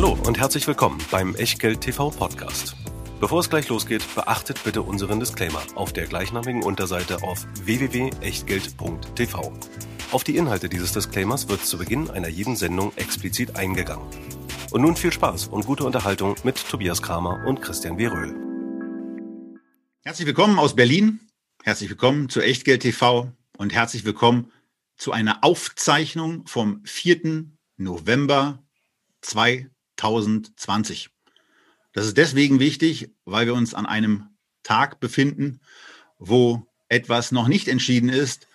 Hallo und herzlich willkommen beim Echtgeld TV Podcast. Bevor es gleich losgeht, beachtet bitte unseren Disclaimer auf der gleichnamigen Unterseite auf www.echtgeld.tv. Auf die Inhalte dieses Disclaimers wird zu Beginn einer jeden Sendung explizit eingegangen. Und nun viel Spaß und gute Unterhaltung mit Tobias Kramer und Christian W. Röhl. Herzlich willkommen aus Berlin, herzlich willkommen zu Echtgeld TV und herzlich willkommen zu einer Aufzeichnung vom 4. November 2020. Das ist deswegen wichtig, weil wir uns an einem Tag befinden, wo etwas noch nicht entschieden ist,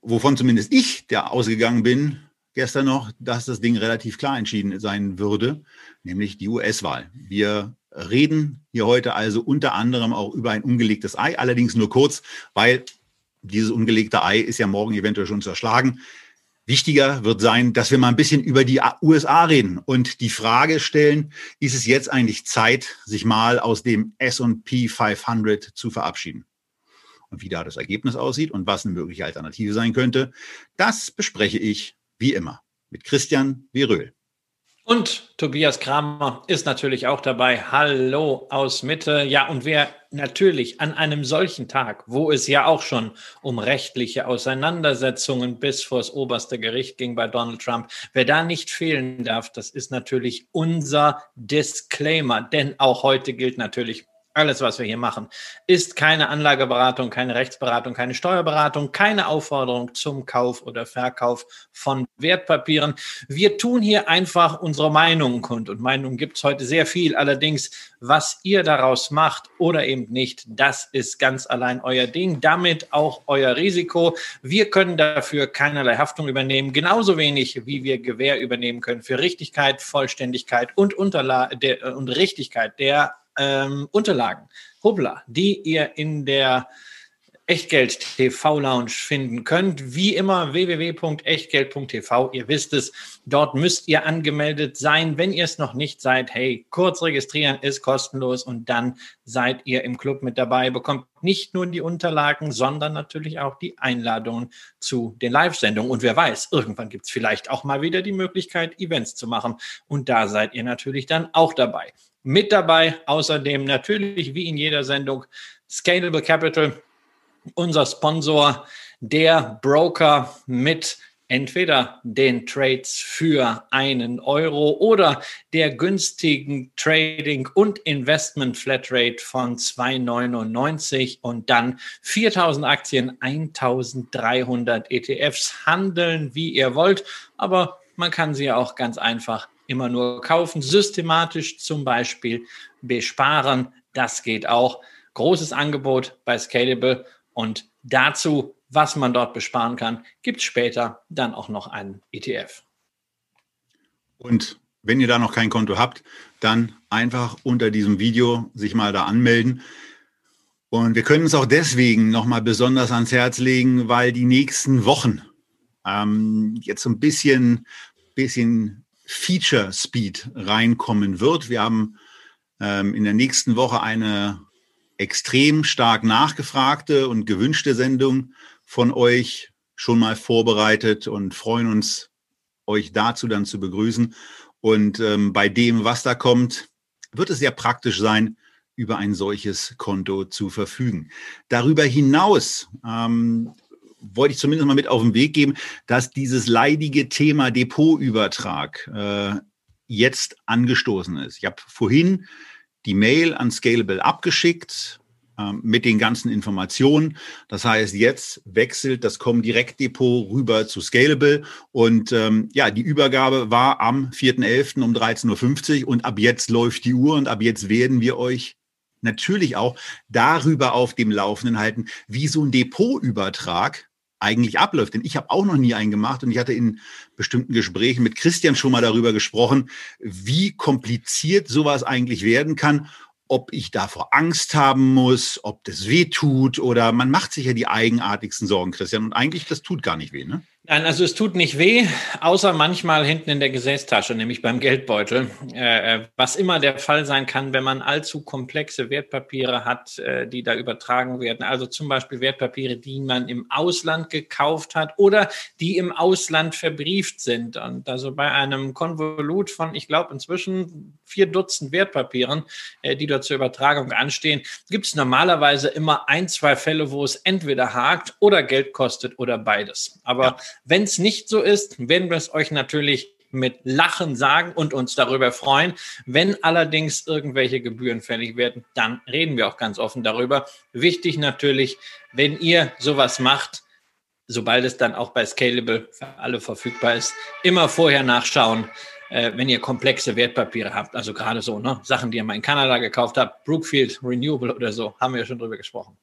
wovon zumindest ich, der ausgegangen bin, gestern noch, dass das Ding relativ klar entschieden sein würde, nämlich die US-Wahl. Wir reden hier heute also unter anderem auch über ein ungelegtes Ei, allerdings nur kurz, weil dieses ungelegte Ei ist ja morgen eventuell schon zerschlagen. Wichtiger wird sein, dass wir mal ein bisschen über die USA reden und die Frage stellen, ist es jetzt eigentlich Zeit, sich mal aus dem S&P 500 zu verabschieden? Und wie da das Ergebnis aussieht und was eine mögliche Alternative sein könnte, das bespreche ich wie immer mit Christian Weröhl. Und Tobias Kramer ist natürlich auch dabei. Hallo aus Mitte. Ja, und wer natürlich an einem solchen Tag, wo es ja auch schon um rechtliche Auseinandersetzungen bis vor das oberste Gericht ging bei Donald Trump, wer da nicht fehlen darf, das ist natürlich unser Disclaimer. Denn auch heute gilt natürlich alles, was wir hier machen, ist keine Anlageberatung, keine Rechtsberatung, keine Steuerberatung, keine Aufforderung zum Kauf oder Verkauf von Wertpapieren. Wir tun hier einfach unsere Meinungen kund. Und Meinungen gibt es heute sehr viel. Allerdings, was ihr daraus macht oder eben nicht, das ist ganz allein euer Ding. Damit auch euer Risiko. Wir können dafür keinerlei Haftung übernehmen. Genauso wenig, wie wir Gewähr übernehmen können für Richtigkeit, Vollständigkeit und, Unterla der, und Richtigkeit der ähm, Unterlagen, Hubla, die ihr in der Echtgeld TV Lounge finden könnt. Wie immer www.echtgeld.tv. Ihr wisst es, dort müsst ihr angemeldet sein. Wenn ihr es noch nicht seid, hey, kurz registrieren ist kostenlos und dann seid ihr im Club mit dabei, bekommt nicht nur die Unterlagen, sondern natürlich auch die Einladungen zu den Live-Sendungen. Und wer weiß, irgendwann gibt es vielleicht auch mal wieder die Möglichkeit, Events zu machen. Und da seid ihr natürlich dann auch dabei. Mit dabei außerdem natürlich wie in jeder Sendung Scalable Capital, unser Sponsor, der Broker mit entweder den Trades für einen Euro oder der günstigen Trading und Investment Flatrate von 2,99 und dann 4000 Aktien, 1300 ETFs handeln, wie ihr wollt. Aber man kann sie auch ganz einfach immer nur kaufen, systematisch zum Beispiel besparen. Das geht auch. Großes Angebot bei Scalable und dazu, was man dort besparen kann, gibt es später dann auch noch einen ETF. Und wenn ihr da noch kein Konto habt, dann einfach unter diesem Video sich mal da anmelden. Und wir können es auch deswegen nochmal besonders ans Herz legen, weil die nächsten Wochen ähm, jetzt so ein bisschen, bisschen Feature Speed reinkommen wird. Wir haben ähm, in der nächsten Woche eine extrem stark nachgefragte und gewünschte Sendung von euch schon mal vorbereitet und freuen uns, euch dazu dann zu begrüßen. Und ähm, bei dem, was da kommt, wird es sehr praktisch sein, über ein solches Konto zu verfügen. Darüber hinaus ähm, wollte ich zumindest mal mit auf den Weg geben, dass dieses leidige Thema Depotübertrag äh, jetzt angestoßen ist. Ich habe vorhin die Mail an Scalable abgeschickt äh, mit den ganzen Informationen. Das heißt, jetzt wechselt das Comdirect Depot rüber zu Scalable und ähm, ja, die Übergabe war am 4.11. um 13.50 Uhr und ab jetzt läuft die Uhr und ab jetzt werden wir euch natürlich auch darüber auf dem Laufenden halten, wie so ein Depotübertrag eigentlich abläuft. Denn ich habe auch noch nie einen gemacht und ich hatte in bestimmten Gesprächen mit Christian schon mal darüber gesprochen, wie kompliziert sowas eigentlich werden kann, ob ich davor Angst haben muss, ob das weh tut oder man macht sich ja die eigenartigsten Sorgen, Christian. Und eigentlich, das tut gar nicht weh, ne? Nein, also es tut nicht weh, außer manchmal hinten in der Gesäßtasche, nämlich beim Geldbeutel. Äh, äh, was immer der Fall sein kann, wenn man allzu komplexe Wertpapiere hat, äh, die da übertragen werden. Also zum Beispiel Wertpapiere, die man im Ausland gekauft hat oder die im Ausland verbrieft sind. Und also bei einem Konvolut von, ich glaube, inzwischen vier Dutzend Wertpapieren, äh, die dort zur Übertragung anstehen, gibt es normalerweise immer ein, zwei Fälle, wo es entweder hakt oder Geld kostet oder beides. Aber ja wenn es nicht so ist, werden wir es euch natürlich mit Lachen sagen und uns darüber freuen. Wenn allerdings irgendwelche Gebühren fällig werden, dann reden wir auch ganz offen darüber. Wichtig natürlich, wenn ihr sowas macht, sobald es dann auch bei Scalable für alle verfügbar ist, immer vorher nachschauen, äh, wenn ihr komplexe Wertpapiere habt. Also gerade so, ne? Sachen, die ihr mal in Kanada gekauft habt, Brookfield Renewable oder so, haben wir ja schon drüber gesprochen.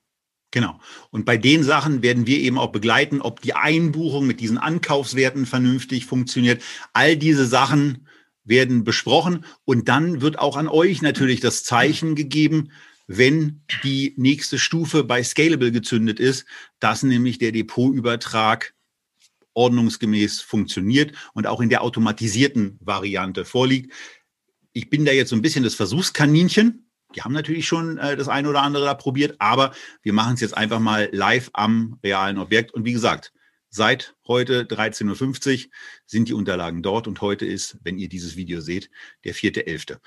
Genau. Und bei den Sachen werden wir eben auch begleiten, ob die Einbuchung mit diesen Ankaufswerten vernünftig funktioniert. All diese Sachen werden besprochen und dann wird auch an euch natürlich das Zeichen gegeben, wenn die nächste Stufe bei Scalable gezündet ist, dass nämlich der Depotübertrag ordnungsgemäß funktioniert und auch in der automatisierten Variante vorliegt. Ich bin da jetzt so ein bisschen das Versuchskaninchen, die haben natürlich schon äh, das eine oder andere da probiert, aber wir machen es jetzt einfach mal live am realen Objekt. Und wie gesagt, seit heute 13.50 Uhr sind die Unterlagen dort und heute ist, wenn ihr dieses Video seht, der 4.11.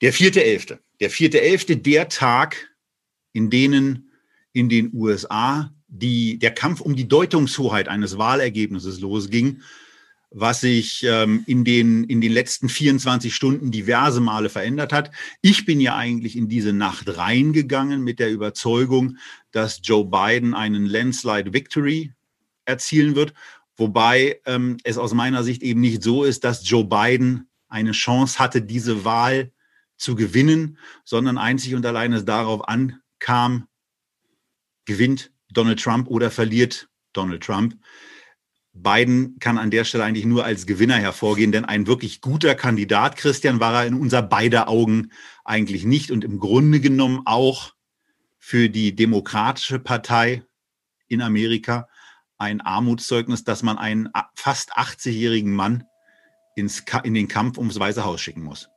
Der 4.11. Der 4.11. der Tag, in denen in den USA die, der Kampf um die Deutungshoheit eines Wahlergebnisses losging was sich ähm, in, den, in den letzten 24 Stunden diverse Male verändert hat. Ich bin ja eigentlich in diese Nacht reingegangen mit der Überzeugung, dass Joe Biden einen Landslide Victory erzielen wird, wobei ähm, es aus meiner Sicht eben nicht so ist, dass Joe Biden eine Chance hatte, diese Wahl zu gewinnen, sondern einzig und allein es darauf ankam, gewinnt Donald Trump oder verliert Donald Trump. Biden kann an der Stelle eigentlich nur als Gewinner hervorgehen, denn ein wirklich guter Kandidat, Christian, war er in unser beider Augen eigentlich nicht und im Grunde genommen auch für die Demokratische Partei in Amerika ein Armutszeugnis, dass man einen fast 80-jährigen Mann ins, in den Kampf ums Weiße Haus schicken muss.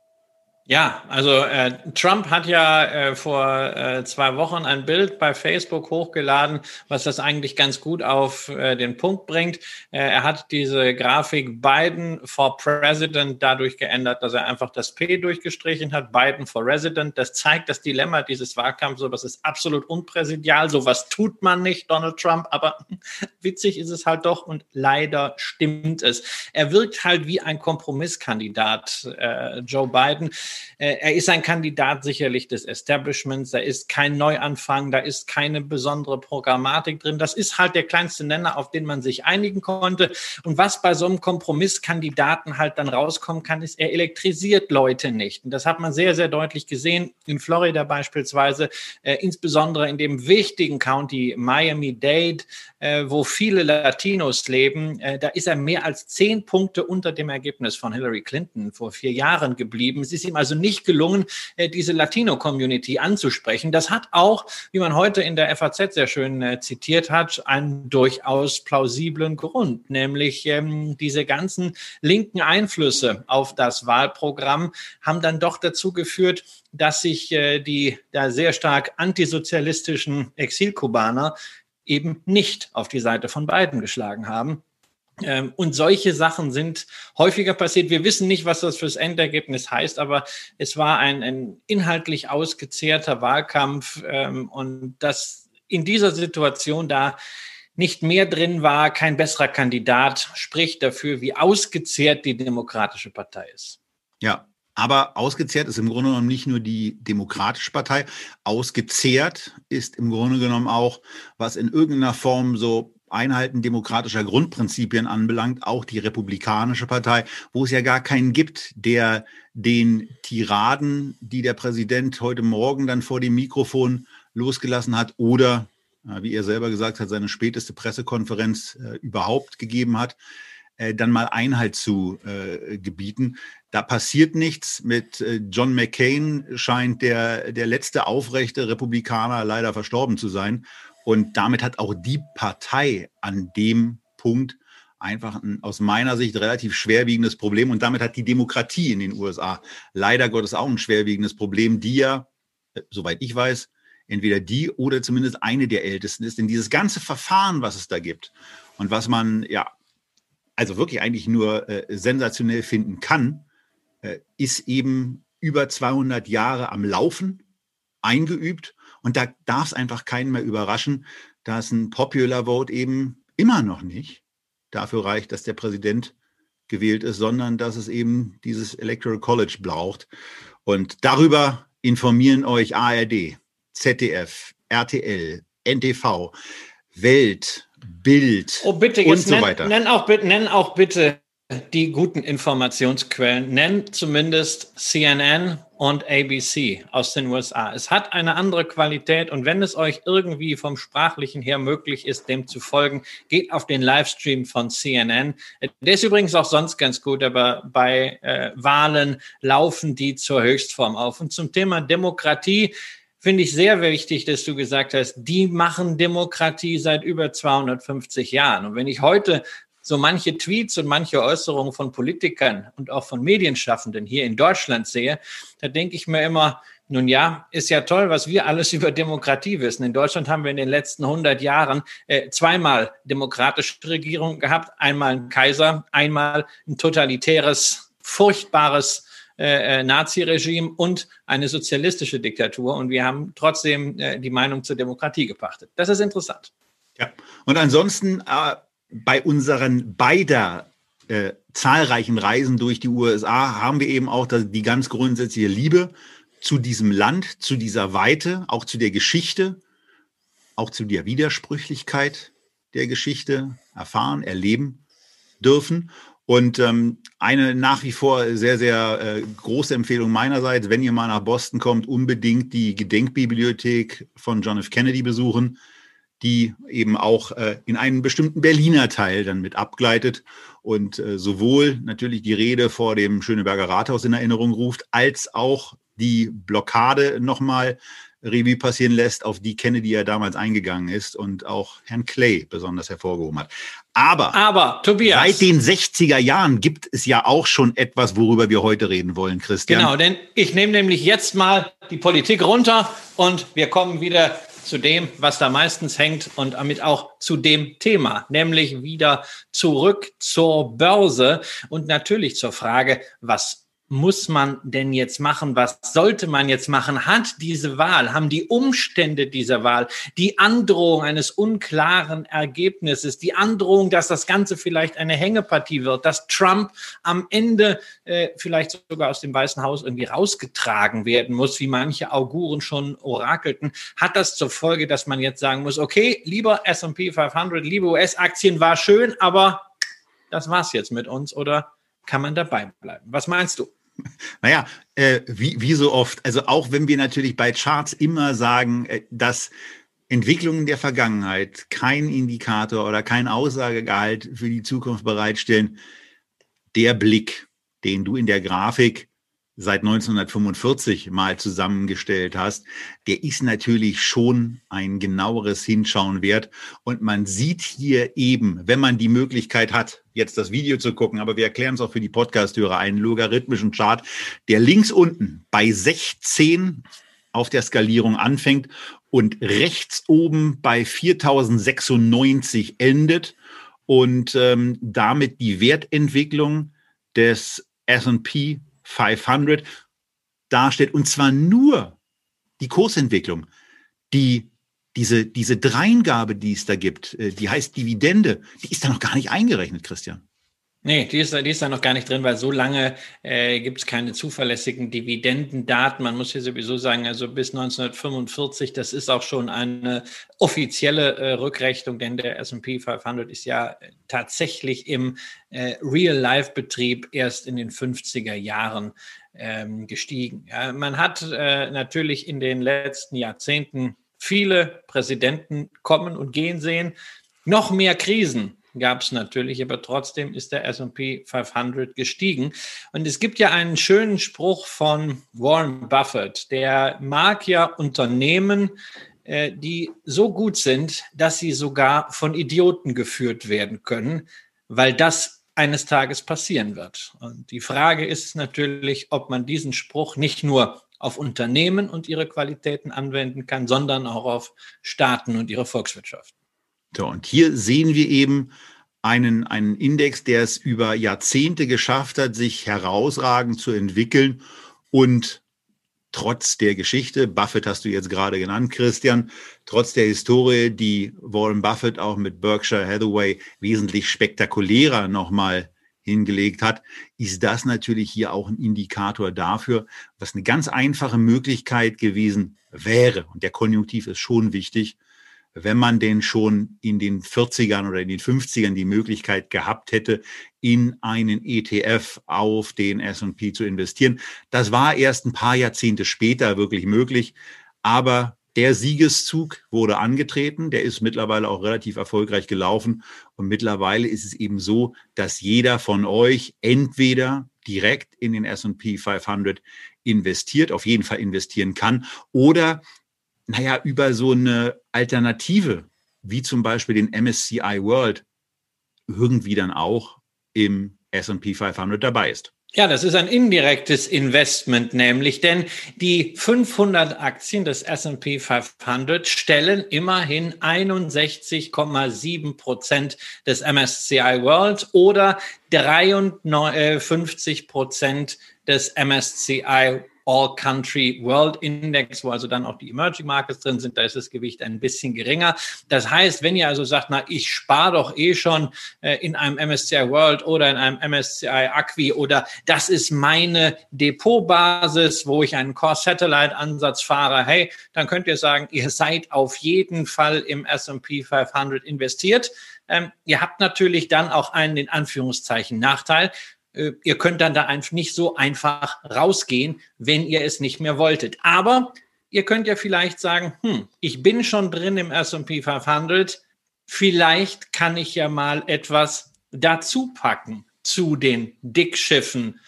Ja, also äh, Trump hat ja äh, vor äh, zwei Wochen ein Bild bei Facebook hochgeladen, was das eigentlich ganz gut auf äh, den Punkt bringt. Äh, er hat diese Grafik Biden for President dadurch geändert, dass er einfach das P durchgestrichen hat, Biden for Resident. Das zeigt das Dilemma dieses Wahlkampfs, so was ist absolut unpräsidial, sowas tut man nicht, Donald Trump, aber witzig ist es halt doch und leider stimmt es. Er wirkt halt wie ein Kompromisskandidat, äh, Joe Biden. Äh, er ist ein Kandidat sicherlich des Establishments, da ist kein Neuanfang, da ist keine besondere Programmatik drin. Das ist halt der kleinste Nenner, auf den man sich einigen konnte. Und was bei so einem Kompromisskandidaten halt dann rauskommen kann, ist, er elektrisiert Leute nicht. Und das hat man sehr, sehr deutlich gesehen in Florida beispielsweise, äh, insbesondere in dem wichtigen County Miami-Dade, äh, wo viele Latinos leben. Äh, da ist er mehr als zehn Punkte unter dem Ergebnis von Hillary Clinton vor vier Jahren geblieben. Es ist ihm also nicht gelungen, äh, diese Latino-Community anzusprechen. Das hat auch, wie man heute in der FAZ sehr schön äh, zitiert hat, einen durchaus plausiblen Grund, nämlich ähm, diese ganzen linken Einflüsse auf das Wahlprogramm haben dann doch dazu geführt, dass sich äh, die da sehr stark antisozialistischen Exilkubaner eben nicht auf die Seite von beiden geschlagen haben. Ähm, und solche Sachen sind häufiger passiert. Wir wissen nicht, was das fürs Endergebnis heißt, aber es war ein, ein inhaltlich ausgezehrter Wahlkampf ähm, und dass in dieser Situation da nicht mehr drin war, kein besserer Kandidat, spricht dafür, wie ausgezehrt die Demokratische Partei ist. Ja, aber ausgezehrt ist im Grunde genommen nicht nur die Demokratische Partei, ausgezehrt ist im Grunde genommen auch, was in irgendeiner Form so Einhalten demokratischer Grundprinzipien anbelangt, auch die Republikanische Partei, wo es ja gar keinen gibt, der den Tiraden, die der Präsident heute Morgen dann vor dem Mikrofon losgelassen hat oder, äh, wie er selber gesagt hat, seine späteste Pressekonferenz äh, überhaupt gegeben hat, äh, dann mal Einhalt zu äh, gebieten. Da passiert nichts. Mit äh, John McCain scheint der, der letzte aufrechte Republikaner leider verstorben zu sein. Und damit hat auch die Partei an dem Punkt einfach ein aus meiner Sicht relativ schwerwiegendes Problem. Und damit hat die Demokratie in den USA leider Gottes auch ein schwerwiegendes Problem, die ja, äh, soweit ich weiß, entweder die oder zumindest eine der ältesten ist. Denn dieses ganze Verfahren, was es da gibt und was man ja, also wirklich eigentlich nur äh, sensationell finden kann, äh, ist eben über 200 Jahre am Laufen, eingeübt. Und da darf es einfach keinen mehr überraschen, dass ein Popular Vote eben immer noch nicht dafür reicht, dass der Präsident gewählt ist, sondern dass es eben dieses Electoral College braucht. Und darüber informieren euch ARD, ZDF, RTL, NTV, Welt, Bild oh, bitte, und so nenn, weiter. Nenn auch, nenn auch bitte die guten Informationsquellen. Nenn zumindest CNN und ABC aus den USA. Es hat eine andere Qualität und wenn es euch irgendwie vom Sprachlichen her möglich ist, dem zu folgen, geht auf den Livestream von CNN. Der ist übrigens auch sonst ganz gut, aber bei äh, Wahlen laufen die zur Höchstform auf. Und zum Thema Demokratie, finde ich sehr wichtig, dass du gesagt hast, die machen Demokratie seit über 250 Jahren. Und wenn ich heute so manche Tweets und manche Äußerungen von Politikern und auch von Medienschaffenden hier in Deutschland sehe, da denke ich mir immer, nun ja, ist ja toll, was wir alles über Demokratie wissen. In Deutschland haben wir in den letzten 100 Jahren äh, zweimal demokratische Regierungen gehabt. Einmal ein Kaiser, einmal ein totalitäres, furchtbares äh, äh, Nazi-Regime und eine sozialistische Diktatur. Und wir haben trotzdem äh, die Meinung zur Demokratie gepachtet. Das ist interessant. Ja, und ansonsten äh, bei unseren beider äh, zahlreichen Reisen durch die USA haben wir eben auch die ganz grundsätzliche Liebe zu diesem Land, zu dieser Weite, auch zu der Geschichte, auch zu der Widersprüchlichkeit der Geschichte erfahren, erleben dürfen. Und ähm, eine nach wie vor sehr, sehr äh, große Empfehlung meinerseits, wenn ihr mal nach Boston kommt, unbedingt die Gedenkbibliothek von John F. Kennedy besuchen die eben auch äh, in einen bestimmten Berliner Teil dann mit abgleitet und äh, sowohl natürlich die Rede vor dem Schöneberger Rathaus in Erinnerung ruft, als auch die Blockade nochmal Revue passieren lässt, auf die Kennedy ja damals eingegangen ist und auch Herrn Clay besonders hervorgehoben hat. Aber, Aber Tobias. seit den 60er Jahren gibt es ja auch schon etwas, worüber wir heute reden wollen, Christian. Genau, denn ich nehme nämlich jetzt mal die Politik runter und wir kommen wieder zu dem, was da meistens hängt und damit auch zu dem Thema, nämlich wieder zurück zur Börse und natürlich zur Frage, was muss man denn jetzt machen? Was sollte man jetzt machen? Hat diese Wahl, haben die Umstände dieser Wahl, die Androhung eines unklaren Ergebnisses, die Androhung, dass das Ganze vielleicht eine Hängepartie wird, dass Trump am Ende äh, vielleicht sogar aus dem Weißen Haus irgendwie rausgetragen werden muss, wie manche Auguren schon orakelten, hat das zur Folge, dass man jetzt sagen muss, okay, lieber S&P 500, liebe US-Aktien, war schön, aber das war's jetzt mit uns oder kann man dabei bleiben? Was meinst du? Naja, äh, wie, wie so oft, also auch wenn wir natürlich bei Charts immer sagen, äh, dass Entwicklungen der Vergangenheit kein Indikator oder kein Aussagegehalt für die Zukunft bereitstellen, der Blick, den du in der Grafik seit 1945 mal zusammengestellt hast, der ist natürlich schon ein genaueres Hinschauen wert. Und man sieht hier eben, wenn man die Möglichkeit hat, jetzt das Video zu gucken, aber wir erklären es auch für die Podcast-Hörer, einen logarithmischen Chart, der links unten bei 16 auf der Skalierung anfängt und rechts oben bei 4096 endet und ähm, damit die Wertentwicklung des S&P 500 darstellt. Und zwar nur die Kursentwicklung, die diese, diese Dreingabe, die es da gibt, äh, die heißt Dividende, die ist da noch gar nicht eingerechnet, Christian. Nee, die ist, die ist da noch gar nicht drin, weil so lange äh, gibt es keine zuverlässigen Dividendendaten. Man muss hier sowieso sagen, also bis 1945, das ist auch schon eine offizielle äh, Rückrechnung, denn der S&P 500 ist ja tatsächlich im äh, Real-Life-Betrieb erst in den 50er Jahren ähm, gestiegen. Ja, man hat äh, natürlich in den letzten Jahrzehnten viele Präsidenten kommen und gehen sehen, noch mehr Krisen gab es natürlich, aber trotzdem ist der SP 500 gestiegen. Und es gibt ja einen schönen Spruch von Warren Buffett, der mag ja Unternehmen, äh, die so gut sind, dass sie sogar von Idioten geführt werden können, weil das eines Tages passieren wird. Und die Frage ist natürlich, ob man diesen Spruch nicht nur auf Unternehmen und ihre Qualitäten anwenden kann, sondern auch auf Staaten und ihre Volkswirtschaften. So, und hier sehen wir eben einen, einen Index, der es über Jahrzehnte geschafft hat, sich herausragend zu entwickeln und trotz der Geschichte, Buffett hast du jetzt gerade genannt, Christian, trotz der Historie, die Warren Buffett auch mit Berkshire Hathaway wesentlich spektakulärer nochmal hingelegt hat, ist das natürlich hier auch ein Indikator dafür, was eine ganz einfache Möglichkeit gewesen wäre. Und der Konjunktiv ist schon wichtig, wenn man denn schon in den 40ern oder in den 50ern die Möglichkeit gehabt hätte, in einen ETF auf den S&P zu investieren. Das war erst ein paar Jahrzehnte später wirklich möglich, aber der Siegeszug wurde angetreten, der ist mittlerweile auch relativ erfolgreich gelaufen und mittlerweile ist es eben so, dass jeder von euch entweder direkt in den S&P 500 investiert, auf jeden Fall investieren kann oder naja, über so eine Alternative, wie zum Beispiel den MSCI World, irgendwie dann auch im SP 500 dabei ist. Ja, das ist ein indirektes Investment nämlich, denn die 500 Aktien des S&P 500 stellen immerhin 61,7 Prozent des MSCI World oder 53 Prozent des MSCI All Country World Index, wo also dann auch die Emerging Markets drin sind, da ist das Gewicht ein bisschen geringer. Das heißt, wenn ihr also sagt, na, ich spare doch eh schon äh, in einem MSCI World oder in einem MSCI Acqui oder das ist meine Depotbasis, wo ich einen Core Satellite Ansatz fahre, hey, dann könnt ihr sagen, ihr seid auf jeden Fall im S&P 500 investiert. Ähm, ihr habt natürlich dann auch einen in Anführungszeichen Nachteil. Äh, ihr könnt dann da einfach nicht so einfach rausgehen, wenn ihr es nicht mehr wolltet. Aber ihr könnt ja vielleicht sagen, hm, ich bin schon drin im S&P 500, vielleicht kann ich ja mal etwas dazu packen zu den Dickschiffen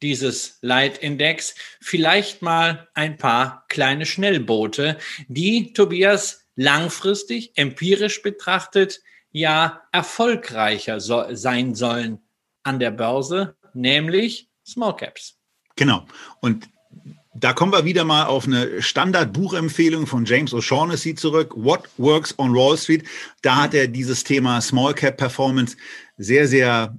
dieses Leitindex, vielleicht mal ein paar kleine Schnellboote, die Tobias langfristig empirisch betrachtet ja erfolgreicher so sein sollen an der Börse, nämlich Small Caps. Genau. Und da kommen wir wieder mal auf eine Standardbuchempfehlung von James O'Shaughnessy zurück. What Works on Wall Street? Da hat er dieses Thema Small Cap Performance sehr, sehr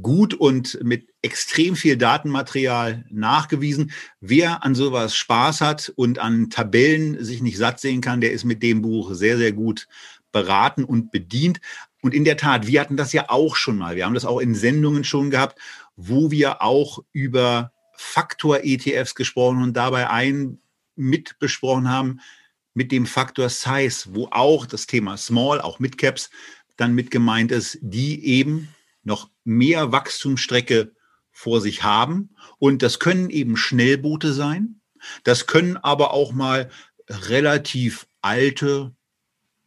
gut und mit extrem viel Datenmaterial nachgewiesen. Wer an sowas Spaß hat und an Tabellen sich nicht satt sehen kann, der ist mit dem Buch sehr, sehr gut beraten und bedient. Und in der Tat, wir hatten das ja auch schon mal. Wir haben das auch in Sendungen schon gehabt, wo wir auch über Faktor-ETFs gesprochen und dabei einen mit besprochen haben mit dem Faktor Size, wo auch das Thema Small, auch Midcaps, dann mit gemeint ist, die eben noch mehr Wachstumsstrecke vor sich haben. Und das können eben Schnellboote sein. Das können aber auch mal relativ alte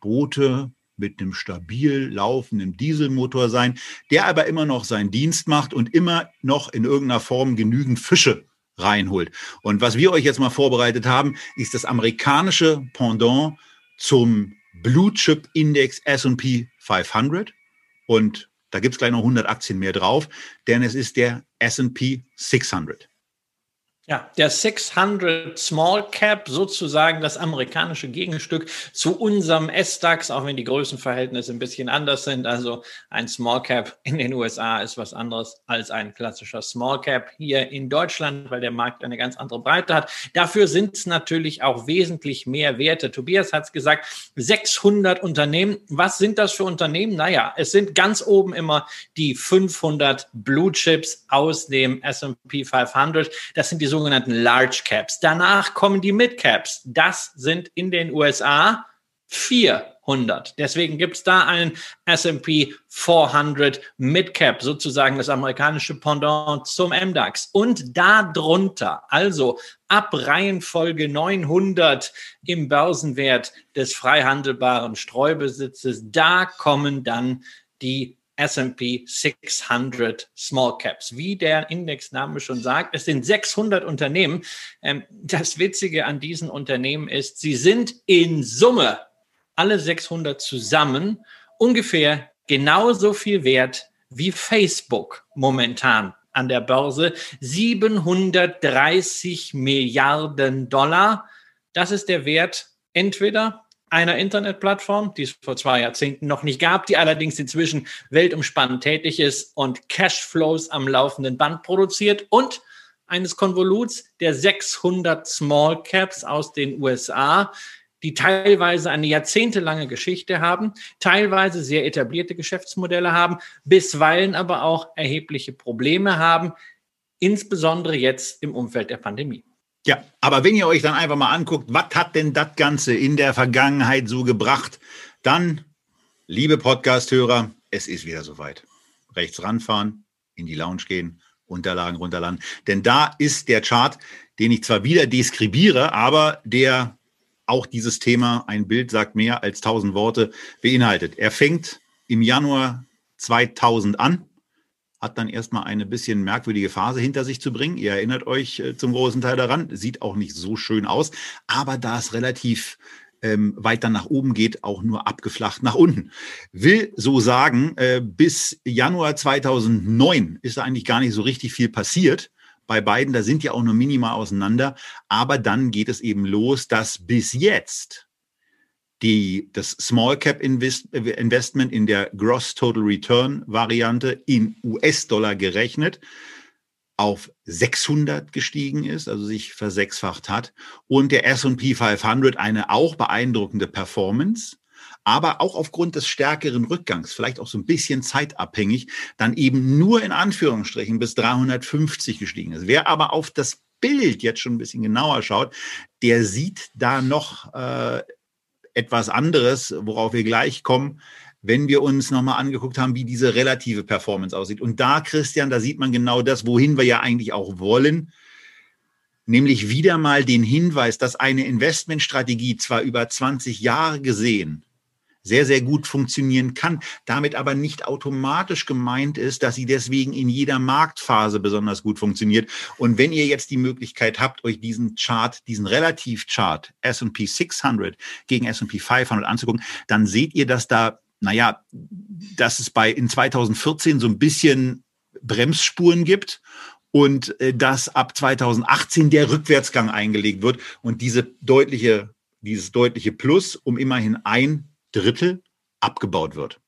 Boote mit einem stabil laufenden Dieselmotor sein, der aber immer noch seinen Dienst macht und immer noch in irgendeiner Form genügend Fische reinholt. Und was wir euch jetzt mal vorbereitet haben, ist das amerikanische Pendant zum Blue Chip Index S&P 500 und da gibt es gleich noch 100 Aktien mehr drauf, denn es ist der S&P 600. Ja, der 600 Small Cap, sozusagen das amerikanische Gegenstück zu unserem S-DAX, auch wenn die Größenverhältnisse ein bisschen anders sind. Also ein Small Cap in den USA ist was anderes als ein klassischer Small Cap hier in Deutschland, weil der Markt eine ganz andere Breite hat. Dafür sind es natürlich auch wesentlich mehr Werte. Tobias hat es gesagt, 600 Unternehmen. Was sind das für Unternehmen? Naja, es sind ganz oben immer die 500 Blue Chips aus dem S&P 500. Das sind die sogenannten Large Caps. Danach kommen die Mid Caps. Das sind in den USA 400. Deswegen gibt es da einen S&P 400 Mid Cap, sozusagen das amerikanische Pendant zum MDAX. Und darunter, also ab Reihenfolge 900 im Börsenwert des frei handelbaren Streubesitzes, da kommen dann die S&P 600 Small Caps. Wie der Indexname schon sagt, es sind 600 Unternehmen. Ähm, das Witzige an diesen Unternehmen ist, sie sind in Summe alle 600 zusammen ungefähr genauso viel wert wie Facebook momentan an der Börse. 730 Milliarden Dollar. Das ist der Wert entweder einer Internetplattform, die es vor zwei Jahrzehnten noch nicht gab, die allerdings inzwischen weltumspannend tätig ist und Cashflows am laufenden Band produziert und eines Konvoluts der 600 Small Caps aus den USA, die teilweise eine jahrzehntelange Geschichte haben, teilweise sehr etablierte Geschäftsmodelle haben, bisweilen aber auch erhebliche Probleme haben, insbesondere jetzt im Umfeld der Pandemie. Ja, aber wenn ihr euch dann einfach mal anguckt, was hat denn das Ganze in der Vergangenheit so gebracht, dann, liebe Podcast-Hörer, es ist wieder soweit. Rechts ranfahren, in die Lounge gehen, Unterlagen runterladen. Denn da ist der Chart, den ich zwar wieder deskribiere, aber der auch dieses Thema, ein Bild sagt mehr als tausend Worte, beinhaltet. Er fängt im Januar 2000 an hat dann erstmal eine bisschen merkwürdige Phase hinter sich zu bringen. Ihr erinnert euch äh, zum großen Teil daran. Sieht auch nicht so schön aus, aber da es relativ ähm, weit dann nach oben geht, auch nur abgeflacht nach unten. Will so sagen, äh, bis Januar 2009 ist da eigentlich gar nicht so richtig viel passiert. Bei beiden, da sind ja auch nur minimal auseinander. Aber dann geht es eben los, dass bis jetzt die, das Small Cap Invest, Investment in der Gross Total Return Variante in US-Dollar gerechnet auf 600 gestiegen ist, also sich versechsfacht hat und der S&P 500 eine auch beeindruckende Performance, aber auch aufgrund des stärkeren Rückgangs, vielleicht auch so ein bisschen zeitabhängig, dann eben nur in Anführungsstrichen bis 350 gestiegen ist. Wer aber auf das Bild jetzt schon ein bisschen genauer schaut, der sieht da noch äh, etwas anderes, worauf wir gleich kommen, wenn wir uns nochmal angeguckt haben, wie diese relative Performance aussieht. Und da, Christian, da sieht man genau das, wohin wir ja eigentlich auch wollen, nämlich wieder mal den Hinweis, dass eine Investmentstrategie zwar über 20 Jahre gesehen sehr, sehr gut funktionieren kann, damit aber nicht automatisch gemeint ist, dass sie deswegen in jeder Marktphase besonders gut funktioniert. Und wenn ihr jetzt die Möglichkeit habt, euch diesen Chart, diesen Relativchart S&P 600 gegen S&P 500 anzugucken, dann seht ihr, dass da, naja, dass es bei in 2014 so ein bisschen Bremsspuren gibt und äh, dass ab 2018 der Rückwärtsgang eingelegt wird und diese deutliche, dieses deutliche Plus um immerhin ein Drittel abgebaut wird.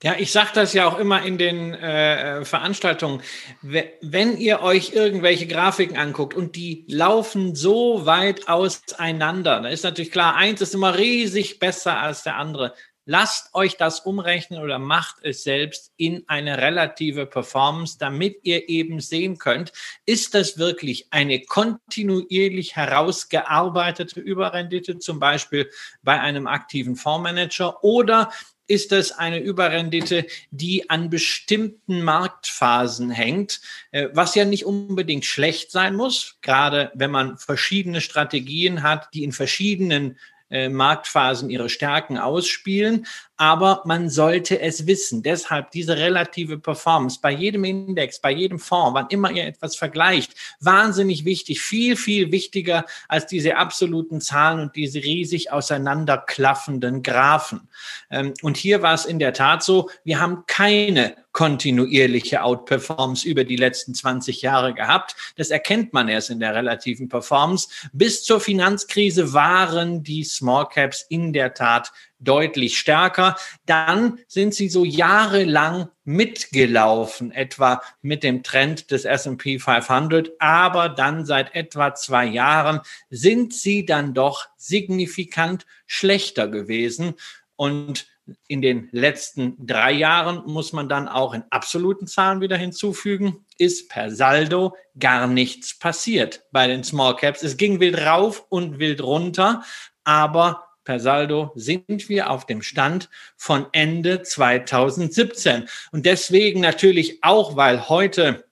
Ja, ich sage das ja auch immer in den äh, Veranstaltungen. Wenn ihr euch irgendwelche Grafiken anguckt und die laufen so weit auseinander, dann ist natürlich klar, eins ist immer riesig besser als der andere. Lasst euch das umrechnen oder macht es selbst in eine relative Performance, damit ihr eben sehen könnt, ist das wirklich eine kontinuierlich herausgearbeitete Überrendite, zum Beispiel bei einem aktiven Fondsmanager, oder ist das eine Überrendite, die an bestimmten Marktphasen hängt, äh, was ja nicht unbedingt schlecht sein muss, gerade wenn man verschiedene Strategien hat, die in verschiedenen Marktphasen ihre Stärken ausspielen aber man sollte es wissen. Deshalb diese relative Performance bei jedem Index, bei jedem Fonds, wann immer ihr etwas vergleicht, wahnsinnig wichtig, viel, viel wichtiger als diese absoluten Zahlen und diese riesig auseinanderklaffenden Graphen. Ähm, und hier war es in der Tat so, wir haben keine kontinuierliche Outperformance über die letzten 20 Jahre gehabt. Das erkennt man erst in der relativen Performance. Bis zur Finanzkrise waren die Small Caps in der Tat deutlich stärker. Dann sind sie so jahrelang mitgelaufen, etwa mit dem Trend des S&P 500. Aber dann seit etwa zwei Jahren sind sie dann doch signifikant schlechter gewesen. Und in den letzten drei Jahren muss man dann auch in absoluten Zahlen wieder hinzufügen, ist per Saldo gar nichts passiert bei den Small Caps. Es ging wild rauf und wild runter, aber per Saldo sind wir auf dem Stand von Ende 2017. Und deswegen natürlich auch, weil heute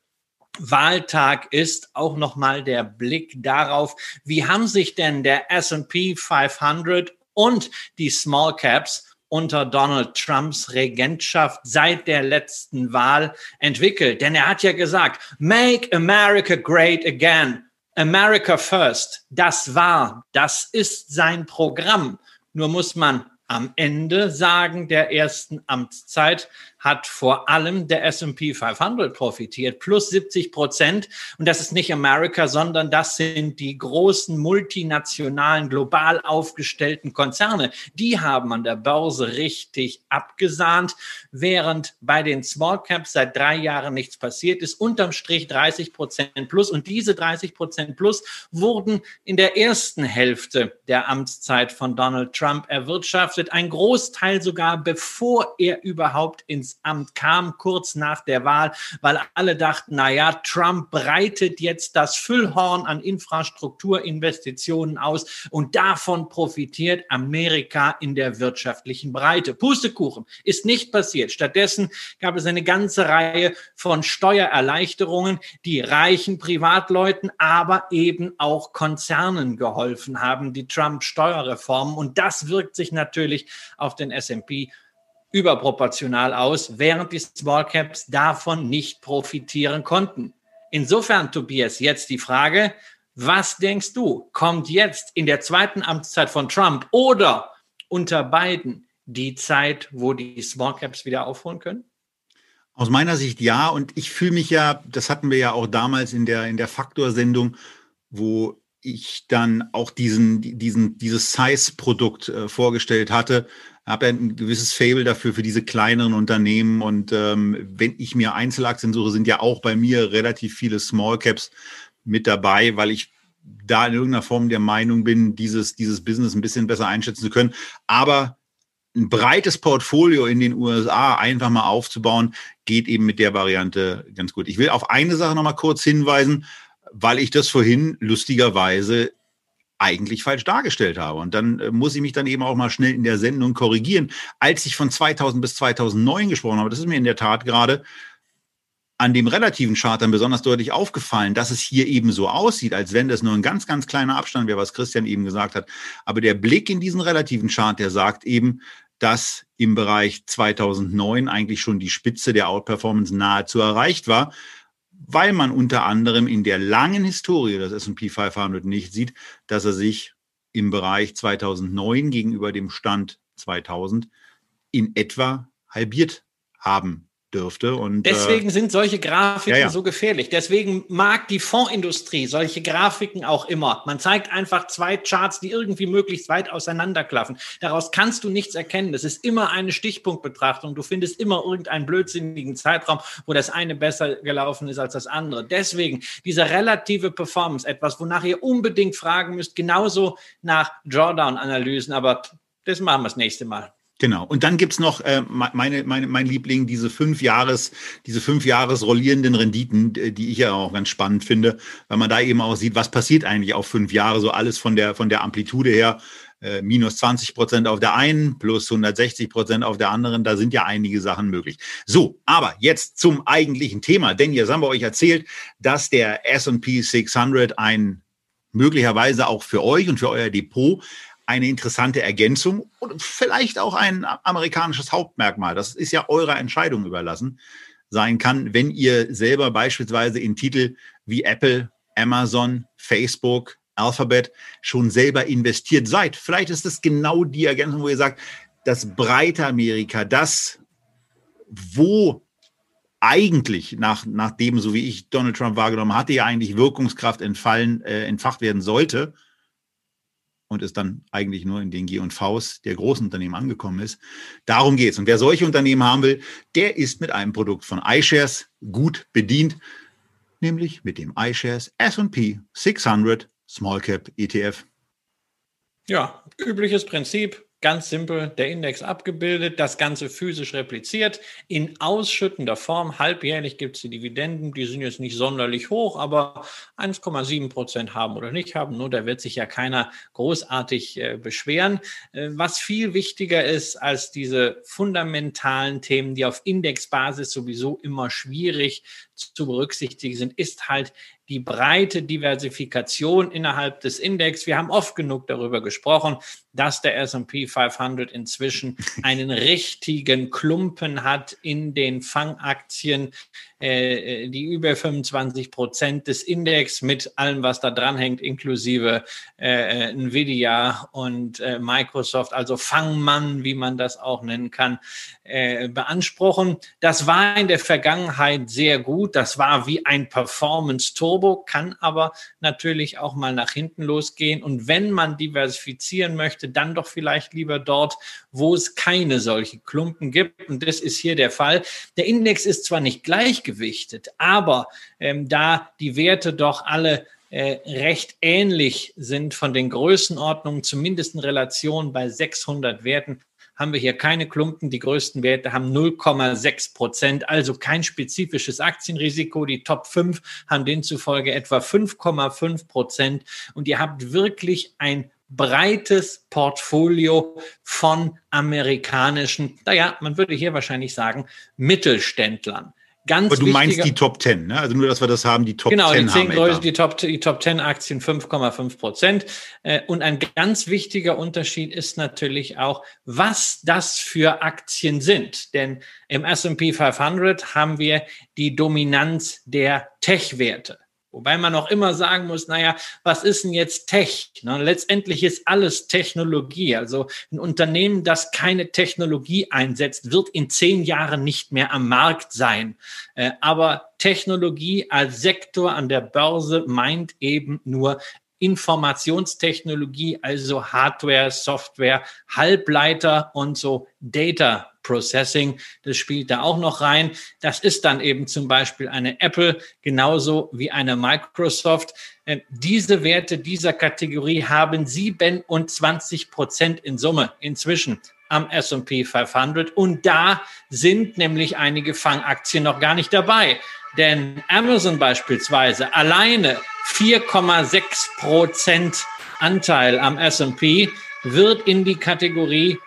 Wahltag ist, auch nochmal der Blick darauf, wie haben sich denn der S&P 500 und die Small Caps unter Donald Trumps Regentschaft seit der letzten Wahl entwickelt. Denn er hat ja gesagt, Make America Great Again. America First, das war, das ist sein Programm. Nur muss man am Ende sagen, der ersten Amtszeit hat vor allem der S&P 500 profitiert, plus 70 Prozent. Und das ist nicht Amerika, sondern das sind die großen multinationalen, global aufgestellten Konzerne. Die haben an der Börse richtig abgesahnt, während bei den Small Caps seit drei Jahren nichts passiert ist. Unterm Strich 30 Prozent plus. Und diese 30 Prozent plus wurden in der ersten Hälfte der Amtszeit von Donald Trump erwirtschaftet. Ein Großteil sogar bevor er überhaupt ins Amt kam, kurz nach der Wahl, weil alle dachten, na Trump breitet jetzt das Füllhorn an Infrastrukturinvestitionen aus und davon profitiert Amerika in der wirtschaftlichen Breite. Pustekuchen ist nicht passiert. Stattdessen gab es eine ganze Reihe von Steuererleichterungen, die reichen Privatleuten, aber eben auch Konzernen geholfen haben, die Trump-Steuerreformen. Und das wirkt sich natürlich auf den S&P überproportional aus, während die Small Caps davon nicht profitieren konnten. Insofern, Tobias, jetzt die Frage, was denkst du, kommt jetzt in der zweiten Amtszeit von Trump oder unter Biden die Zeit, wo die Small Caps wieder aufholen können? Aus meiner Sicht ja. Und ich fühle mich ja, das hatten wir ja auch damals in der, in der Faktor-Sendung, wo ich dann auch diesen, diesen, dieses Size-Produkt äh, vorgestellt hatte, habe ja ein gewisses Fable dafür, für diese kleineren Unternehmen. Und ähm, wenn ich mir Einzelaktien suche, sind ja auch bei mir relativ viele Small Caps mit dabei, weil ich da in irgendeiner Form der Meinung bin, dieses, dieses Business ein bisschen besser einschätzen zu können. Aber ein breites Portfolio in den USA einfach mal aufzubauen, geht eben mit der Variante ganz gut. Ich will auf eine Sache nochmal kurz hinweisen, weil ich das vorhin lustigerweise eigentlich falsch dargestellt habe. Und dann äh, muss ich mich dann eben auch mal schnell in der Sendung korrigieren. Als ich von 2000 bis 2009 gesprochen habe, das ist mir in der Tat gerade an dem relativen Chart dann besonders deutlich aufgefallen, dass es hier eben so aussieht, als wenn das nur ein ganz, ganz kleiner Abstand wäre, was Christian eben gesagt hat. Aber der Blick in diesen relativen Chart, der sagt eben, dass im Bereich 2009 eigentlich schon die Spitze der Outperformance nahezu erreicht war weil man unter anderem in der langen Historie des S&P 500 nicht sieht, dass er sich im Bereich 2009 gegenüber dem Stand 2000 in etwa halbiert haben dürfte. Und, Deswegen äh, sind solche Grafiken ja, ja. so gefährlich. Deswegen mag die Fondsindustrie solche Grafiken auch immer. Man zeigt einfach zwei Charts, die irgendwie möglichst weit auseinanderklaffen. Daraus kannst du nichts erkennen. Das ist immer eine Stichpunktbetrachtung. Du findest immer irgendeinen blödsinnigen Zeitraum, wo das eine besser gelaufen ist als das andere. Deswegen diese relative Performance, etwas, wonach ihr unbedingt fragen müsst, genauso nach Drawdown-Analysen. Aber das machen wir das nächste Mal. Genau. Und dann gibt's noch äh, meine, meine, mein Liebling, diese fünf Jahres, diese fünf Jahres rollierenden Renditen, die ich ja auch ganz spannend finde, weil man da eben auch sieht, was passiert eigentlich auf fünf Jahre, so alles von der, von der Amplitude her, äh, minus 20 Prozent auf der einen, plus 160 Prozent auf der anderen, da sind ja einige Sachen möglich. So, aber jetzt zum eigentlichen Thema, denn jetzt haben wir euch erzählt, dass der S&P 600 ein möglicherweise auch für euch und für euer Depot eine interessante Ergänzung und vielleicht auch ein amerikanisches Hauptmerkmal. Das ist ja eurer Entscheidung überlassen sein kann, wenn ihr selber beispielsweise in Titel wie Apple, Amazon, Facebook, Alphabet schon selber investiert seid. Vielleicht ist das genau die Ergänzung, wo ihr sagt, das breite Amerika, das, wo eigentlich nach, nach dem, so wie ich Donald Trump wahrgenommen hatte, ja eigentlich Wirkungskraft entfallen, äh, entfacht werden sollte, und es dann eigentlich nur in den G&Vs der großen Unternehmen angekommen ist. Darum geht's. Und wer solche Unternehmen haben will, der ist mit einem Produkt von iShares gut bedient, nämlich mit dem iShares S&P 600 Small Cap ETF. Ja, übliches Prinzip. Ganz simpel, der Index abgebildet, das Ganze physisch repliziert, in ausschüttender Form. Halbjährlich gibt es die Dividenden, die sind jetzt nicht sonderlich hoch, aber 1,7 Prozent haben oder nicht haben. Nur da wird sich ja keiner großartig äh, beschweren. Äh, was viel wichtiger ist als diese fundamentalen Themen, die auf Indexbasis sowieso immer schwierig zu berücksichtigen sind, ist halt die breite Diversifikation innerhalb des Index. Wir haben oft genug darüber gesprochen, dass der S&P 500 inzwischen einen richtigen Klumpen hat in den Fangaktien, äh, die über 25 Prozent des Index mit allem, was da dran hängt, inklusive äh, Nvidia und äh, Microsoft, also Fangmann, wie man das auch nennen kann, äh, beanspruchen. Das war in der Vergangenheit sehr gut. Das war wie ein Performance Turbo, kann aber natürlich auch mal nach hinten losgehen. Und wenn man diversifizieren möchte, dann doch vielleicht lieber dort, wo es keine solche Klumpen gibt. Und das ist hier der Fall. Der Index ist zwar nicht gleichgewichtet, aber ähm, da die Werte doch alle äh, recht ähnlich sind von den Größenordnungen, zumindest in Relation bei 600 Werten, haben wir hier keine Klumpen. Die größten Werte haben 0,6 Prozent, also kein spezifisches Aktienrisiko. Die Top 5 haben demzufolge etwa 5,5 Prozent. Und ihr habt wirklich ein breites Portfolio von amerikanischen, naja, man würde hier wahrscheinlich sagen, Mittelständlern. Ganz Aber du meinst die Top 10, ne? Also nur, dass wir das haben, die Top genau, 10 Genau, die 10 Größe, die Top, die Top 10 Aktien 5,5 Prozent. Äh, und ein ganz wichtiger Unterschied ist natürlich auch, was das für Aktien sind. Denn im S&P 500 haben wir die Dominanz der Tech-Werte. Wobei man auch immer sagen muss, naja, was ist denn jetzt Tech? Ne? Letztendlich ist alles Technologie. Also ein Unternehmen, das keine Technologie einsetzt, wird in zehn Jahren nicht mehr am Markt sein. Äh, aber Technologie als Sektor an der Börse meint eben nur Informationstechnologie, also Hardware, Software, Halbleiter und so Data Processing, das spielt da auch noch rein. Das ist dann eben zum Beispiel eine Apple, genauso wie eine Microsoft. Ähm, diese Werte dieser Kategorie haben 27 Prozent in Summe inzwischen am S&P 500 und da sind nämlich einige Fangaktien noch gar nicht dabei. Denn Amazon beispielsweise alleine 4,6 Prozent Anteil am S&P wird in die Kategorie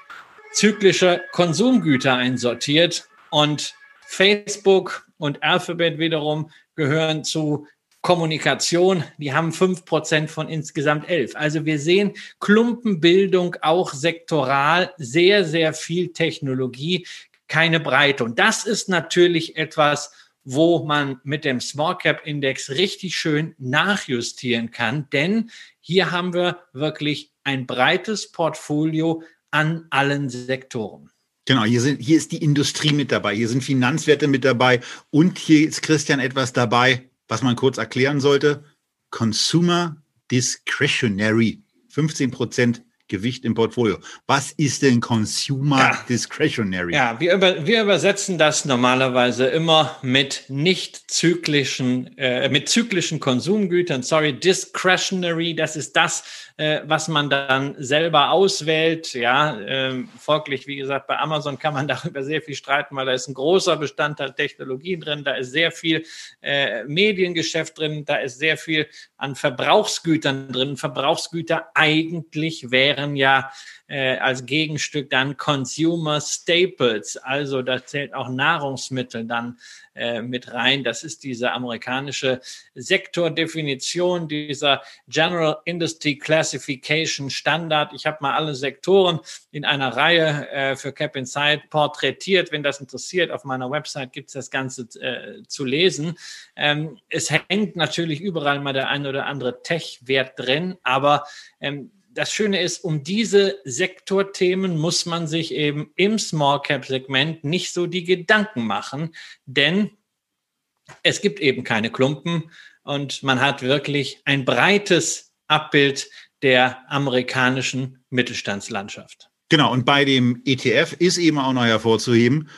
zyklische Konsumgüter einsortiert und Facebook und Alphabet wiederum gehören zu Kommunikation, die haben fünf Prozent von insgesamt elf. Also wir sehen Klumpenbildung auch sektoral, sehr, sehr viel Technologie, keine Breite. Und das ist natürlich etwas, wo man mit dem Small Cap Index richtig schön nachjustieren kann, denn hier haben wir wirklich ein breites Portfolio an allen Sektoren. Genau, hier, sind, hier ist die Industrie mit dabei, hier sind Finanzwerte mit dabei und hier ist Christian etwas dabei, was man kurz erklären sollte. Consumer Discretionary. 15 Prozent Gewicht im Portfolio. Was ist denn Consumer ja. Discretionary? Ja, wir, über, wir übersetzen das normalerweise immer mit nicht zyklischen, äh, mit zyklischen Konsumgütern. Sorry, Discretionary, das ist das, äh, was man dann selber auswählt. Ja, äh, folglich, wie gesagt, bei Amazon kann man darüber sehr viel streiten, weil da ist ein großer Bestandteil Technologien drin, da ist sehr viel äh, Mediengeschäft drin, da ist sehr viel an Verbrauchsgütern drin. Verbrauchsgüter eigentlich wären ja äh, als Gegenstück dann Consumer Staples, also da zählt auch Nahrungsmittel dann äh, mit rein. Das ist diese amerikanische Sektordefinition, dieser General Industry Classification Standard. Ich habe mal alle Sektoren in einer Reihe äh, für Cap Insight porträtiert. Wenn das interessiert, auf meiner Website gibt es das Ganze äh, zu lesen. Ähm, es hängt natürlich überall mal der ein oder andere Tech-Wert drin, aber ähm, das Schöne ist, um diese Sektorthemen muss man sich eben im Small Cap Segment nicht so die Gedanken machen, denn es gibt eben keine Klumpen und man hat wirklich ein breites Abbild der amerikanischen Mittelstandslandschaft. Genau, und bei dem ETF ist eben auch noch hervorzuheben,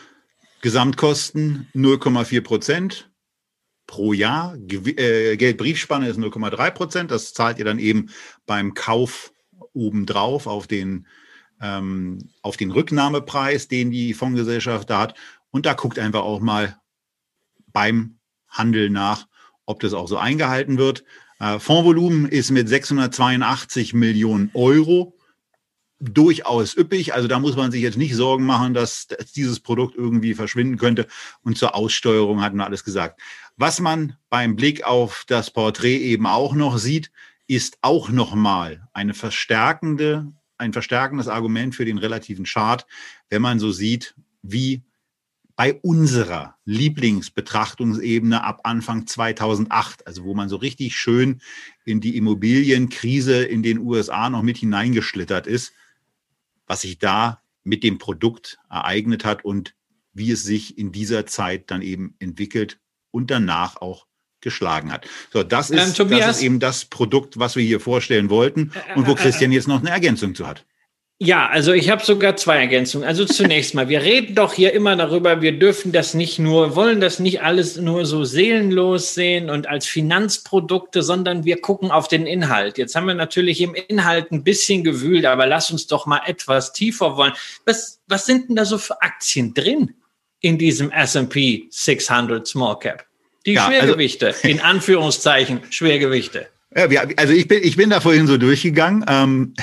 Gesamtkosten 0,4 Prozent pro Jahr. Äh, Geldbriefspanne ist 0,3 Prozent. Das zahlt ihr dann eben beim Kauf obendrauf auf den, ähm, auf den Rücknahmepreis, den die Fondsgesellschaft da hat. Und da guckt einfach auch mal beim Handel nach, ob das auch so eingehalten wird. Äh, Fondsvolumen ist mit 682 Millionen Euro durchaus üppig. Also da muss man sich jetzt nicht Sorgen machen, dass, dass dieses Produkt irgendwie verschwinden könnte. Und zur Aussteuerung hatten wir alles gesagt. Was man beim Blick auf das Porträt eben auch noch sieht, ist auch nochmal eine verstärkende, ein verstärkendes Argument für den relativen Chart, wenn man so sieht, wie bei unserer Lieblingsbetrachtungsebene ab Anfang 2008, also wo man so richtig schön in die Immobilienkrise in den USA noch mit hineingeschlittert ist, was sich da mit dem Produkt ereignet hat und wie es sich in dieser Zeit dann eben entwickelt und danach auch geschlagen hat. So, das ist, ähm, das ist eben das Produkt, was wir hier vorstellen wollten und wo Christian jetzt noch eine Ergänzung zu hat. Ja, also ich habe sogar zwei Ergänzungen. Also zunächst mal, wir reden doch hier immer darüber, wir dürfen das nicht nur, wollen das nicht alles nur so seelenlos sehen und als Finanzprodukte, sondern wir gucken auf den Inhalt. Jetzt haben wir natürlich im Inhalt ein bisschen gewühlt, aber lass uns doch mal etwas tiefer wollen. Was, was sind denn da so für Aktien drin in diesem S&P 600 Small Cap? Die ja, also Schwergewichte, also, in Anführungszeichen Schwergewichte. Ja, also ich bin, ich bin da vorhin so durchgegangen. Ähm,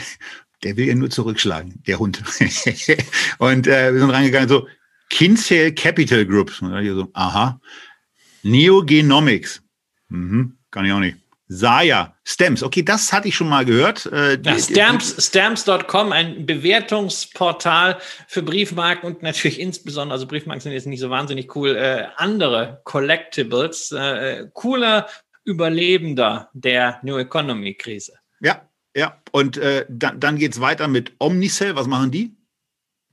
der will ja nur zurückschlagen, der Hund. und äh, wir sind reingegangen, so Kinsale Capital Group. Und dann so, aha. Neogenomics. Mhm, kann ich auch nicht. Saya, Stamps, okay, das hatte ich schon mal gehört. Äh, ja, Stamps, Stamps.com, ein Bewertungsportal für Briefmarken und natürlich insbesondere, also Briefmarken sind jetzt nicht so wahnsinnig cool, äh, andere Collectibles, äh, cooler Überlebender der New Economy Krise. Ja, ja, und äh, dann, dann geht es weiter mit Omnicell. Was machen die?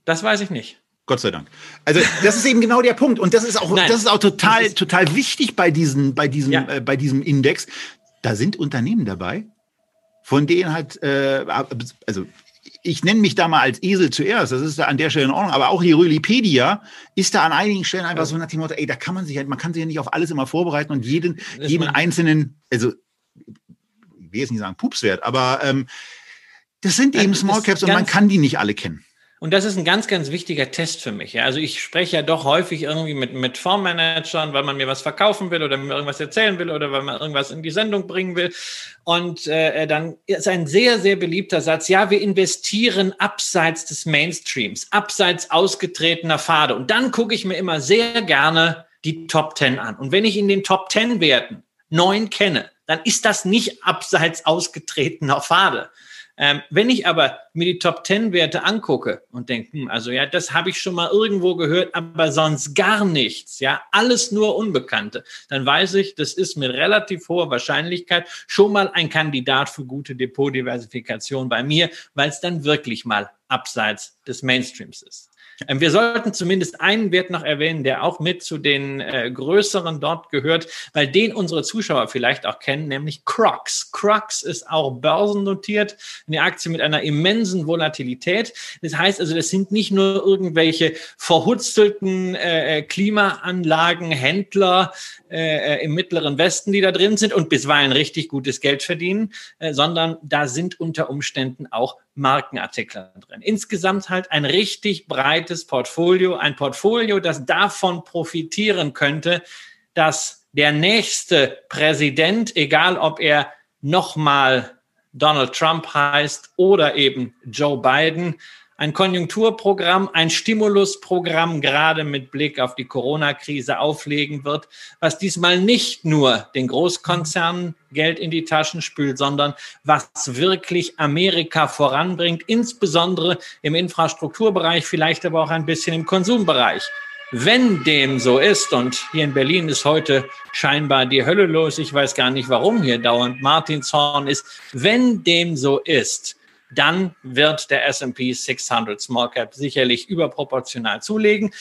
Das weiß ich nicht. Gott sei Dank. Also das ist eben genau der Punkt und das ist auch Nein, das ist auch total total wichtig bei diesen bei diesem ja. äh, bei diesem Index. Da sind Unternehmen dabei, von denen halt äh, also ich nenne mich da mal als Esel zuerst, das ist da an der Stelle in Ordnung, aber auch die Rölipedia ist da an einigen Stellen einfach so nach dem Motto, ey, da kann man sich halt, man kann sich ja nicht auf alles immer vorbereiten und jeden, jeden einzelnen, also will jetzt nicht sagen Pupswert, aber ähm, das sind eben Small Caps und man kann die nicht alle kennen. Und das ist ein ganz, ganz wichtiger Test für mich. Ja. Also ich spreche ja doch häufig irgendwie mit, mit Fondsmanagern, weil man mir was verkaufen will oder mir irgendwas erzählen will oder weil man irgendwas in die Sendung bringen will. Und äh, dann ist ein sehr, sehr beliebter Satz, ja, wir investieren abseits des Mainstreams, abseits ausgetretener Pfade. Und dann gucke ich mir immer sehr gerne die Top Ten an. Und wenn ich in den Top Ten Werten neun kenne, dann ist das nicht abseits ausgetretener Pfade. Ähm, wenn ich aber mir die Top Ten Werte angucke und denke, hm, also ja, das habe ich schon mal irgendwo gehört, aber sonst gar nichts, ja, alles nur Unbekannte, dann weiß ich, das ist mit relativ hoher Wahrscheinlichkeit schon mal ein Kandidat für gute Depotdiversifikation bei mir, weil es dann wirklich mal abseits des Mainstreams ist. Ähm, wir sollten zumindest einen Wert noch erwähnen, der auch mit zu den äh, größeren dort gehört, weil den unsere Zuschauer vielleicht auch kennen, nämlich Crocs. Crocs ist auch börsennotiert, eine Aktie mit einer immensen Volatilität. Das heißt also, das sind nicht nur irgendwelche verhutzelten äh, äh Klimaanlagen, Händler äh, äh, im mittleren Westen, die da drin sind und bisweilen richtig gutes Geld verdienen, äh, sondern da sind unter Umständen auch Markenartikel drin. Insgesamt halt ein richtig breites Portfolio, ein Portfolio, das davon profitieren könnte, dass der nächste Präsident, egal ob er nochmal Donald Trump heißt oder eben Joe Biden, ein Konjunkturprogramm, ein Stimulusprogramm gerade mit Blick auf die Corona-Krise auflegen wird, was diesmal nicht nur den Großkonzernen Geld in die Taschen spült, sondern was wirklich Amerika voranbringt, insbesondere im Infrastrukturbereich, vielleicht aber auch ein bisschen im Konsumbereich. Wenn dem so ist, und hier in Berlin ist heute scheinbar die Hölle los, ich weiß gar nicht, warum hier dauernd Martinshorn ist, wenn dem so ist, dann wird der S&P 600 Small Cap sicherlich überproportional zulegen.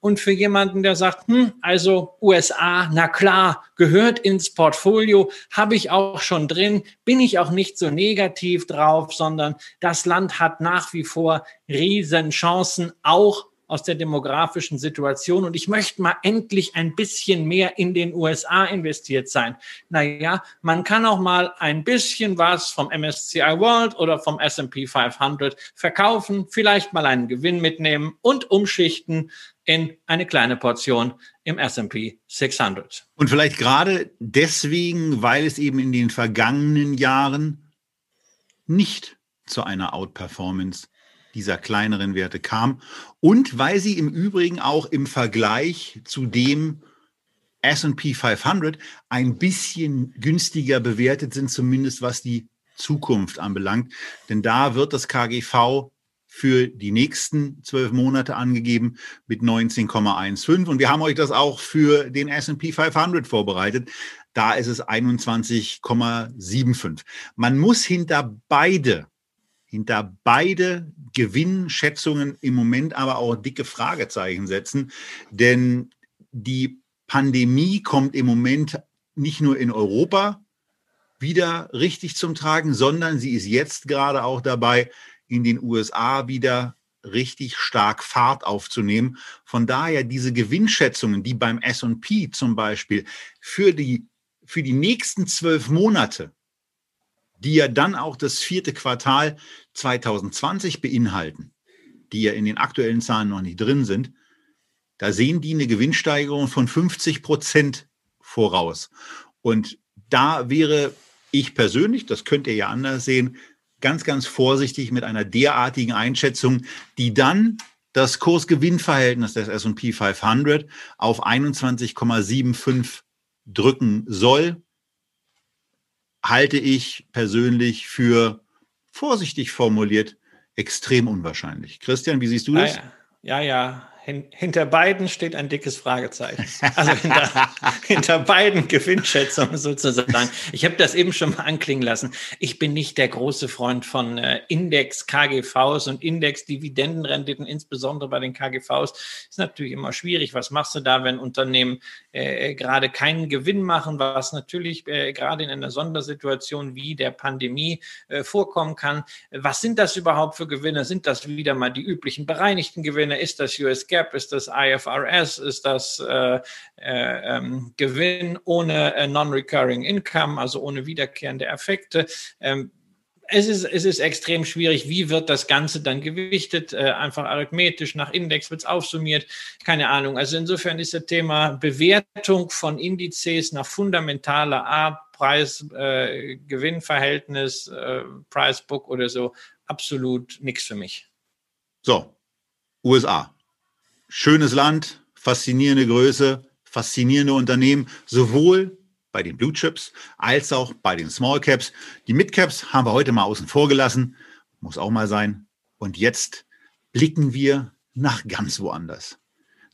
Und für jemanden, der sagt, hm, also USA, na klar, gehört ins Portfolio, habe ich auch schon drin, bin ich auch nicht so negativ drauf, sondern das Land hat nach wie vor Riesenchancen, auch aus der demografischen Situation und ich möchte mal endlich ein bisschen mehr in den USA investiert sein. Naja, man kann auch mal ein bisschen was vom MSCI World oder vom S&P 500 verkaufen, vielleicht mal einen Gewinn mitnehmen und umschichten in eine kleine Portion im S&P 600. Und vielleicht gerade deswegen, weil es eben in den vergangenen Jahren nicht zu einer Outperformance dieser kleineren Werte kam und weil sie im Übrigen auch im Vergleich zu dem S&P 500 ein bisschen günstiger bewertet sind, zumindest was die Zukunft anbelangt. Denn da wird das KGV für die nächsten zwölf Monate angegeben mit 19,15. Und wir haben euch das auch für den S&P 500 vorbereitet. Da ist es 21,75. Man muss hinter beide, hinter beide Gewinnschätzungen im Moment aber auch dicke Fragezeichen setzen, denn die Pandemie kommt im Moment nicht nur in Europa wieder richtig zum Tragen, sondern sie ist jetzt gerade auch dabei, in den USA wieder richtig stark Fahrt aufzunehmen. Von daher diese Gewinnschätzungen, die beim S&P zum Beispiel für die, für die nächsten zwölf Monate, die ja dann auch das vierte Quartal 2020 beinhalten, die ja in den aktuellen Zahlen noch nicht drin sind, da sehen die eine Gewinnsteigerung von 50 Prozent voraus. Und da wäre ich persönlich, das könnt ihr ja anders sehen, ganz, ganz vorsichtig mit einer derartigen Einschätzung, die dann das Kursgewinnverhältnis des S&P 500 auf 21,75 drücken soll, halte ich persönlich für vorsichtig formuliert extrem unwahrscheinlich. Christian, wie siehst du das? Ja, ja, ja hinter beiden steht ein dickes Fragezeichen. Also hinter, hinter beiden Gewinnschätzungen sozusagen. Ich habe das eben schon mal anklingen lassen. Ich bin nicht der große Freund von äh, Index-KGVs und Index-Dividendenrenditen, insbesondere bei den KGVs. Ist natürlich immer schwierig. Was machst du da, wenn Unternehmen äh, gerade keinen Gewinn machen, was natürlich äh, gerade in einer Sondersituation wie der Pandemie äh, vorkommen kann? Was sind das überhaupt für Gewinne? Sind das wieder mal die üblichen bereinigten Gewinne? Ist das US GAAP, ist das IFRS, ist das äh, äh, ähm, Gewinn ohne äh, Non-Recurring Income, also ohne wiederkehrende Effekte. Ähm, es ist, es ist extrem schwierig. Wie wird das Ganze dann gewichtet? Äh, einfach arithmetisch nach Index wird es aufsummiert. Keine Ahnung. Also insofern ist das Thema Bewertung von Indizes nach fundamentaler Art, Preis-Gewinn-Verhältnis, äh, äh, Price-Book oder so, absolut nichts für mich. So, USA schönes Land, faszinierende Größe, faszinierende Unternehmen, sowohl bei den Blue Chips als auch bei den Small Caps. Die Mid Caps haben wir heute mal außen vor gelassen, muss auch mal sein. Und jetzt blicken wir nach ganz woanders.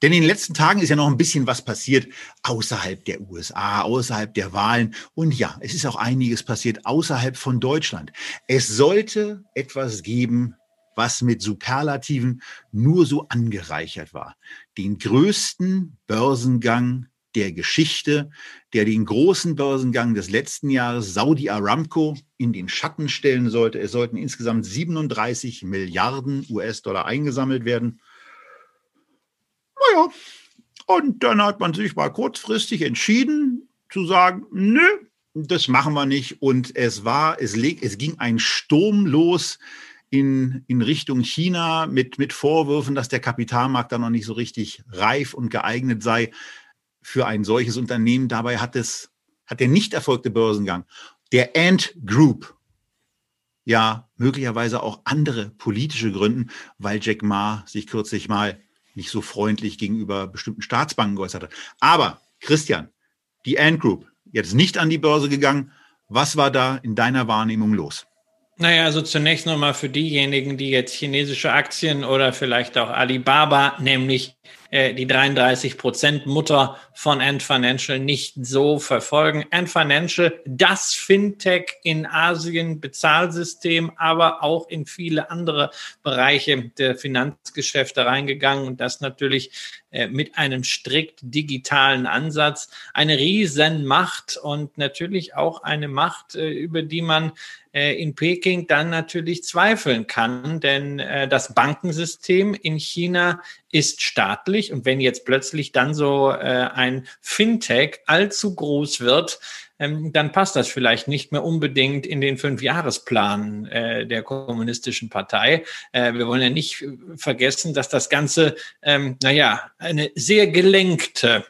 Denn in den letzten Tagen ist ja noch ein bisschen was passiert außerhalb der USA, außerhalb der Wahlen. Und ja, es ist auch einiges passiert außerhalb von Deutschland. Es sollte etwas geben, was mit Superlativen nur so angereichert war. Den größten Börsengang der Geschichte, der den großen Börsengang des letzten Jahres Saudi Aramco in den Schatten stellen sollte. Es sollten insgesamt 37 Milliarden US-Dollar eingesammelt werden. Naja, und dann hat man sich mal kurzfristig entschieden zu sagen, nö, das machen wir nicht. Und es war, es, es ging ein Sturm los in, in Richtung China mit, mit Vorwürfen, dass der Kapitalmarkt da noch nicht so richtig reif und geeignet sei für ein solches Unternehmen. Dabei hat es, hat der nicht erfolgte Börsengang der Ant Group ja möglicherweise auch andere politische Gründen, weil Jack Ma sich kürzlich mal nicht so freundlich gegenüber bestimmten Staatsbanken geäußert hat. Aber Christian, die Ant Group, jetzt nicht an die Börse gegangen. Was war da in deiner Wahrnehmung los? Naja, also zunächst nochmal für diejenigen, die jetzt chinesische Aktien oder vielleicht auch Alibaba, nämlich die 33 Prozent Mutter von Ant Financial nicht so verfolgen. Ant Financial, das Fintech in Asien, Bezahlsystem, aber auch in viele andere Bereiche der Finanzgeschäfte reingegangen und das natürlich äh, mit einem strikt digitalen Ansatz. Eine Riesenmacht und natürlich auch eine Macht, äh, über die man in Peking dann natürlich zweifeln kann, denn das Bankensystem in China ist staatlich und wenn jetzt plötzlich dann so äh, ein Fintech allzu groß wird, ähm, dann passt das vielleicht nicht mehr unbedingt in den Fünfjahresplan äh, der kommunistischen Partei. Äh, wir wollen ja nicht vergessen, dass das Ganze, ähm, naja, eine sehr gelenkte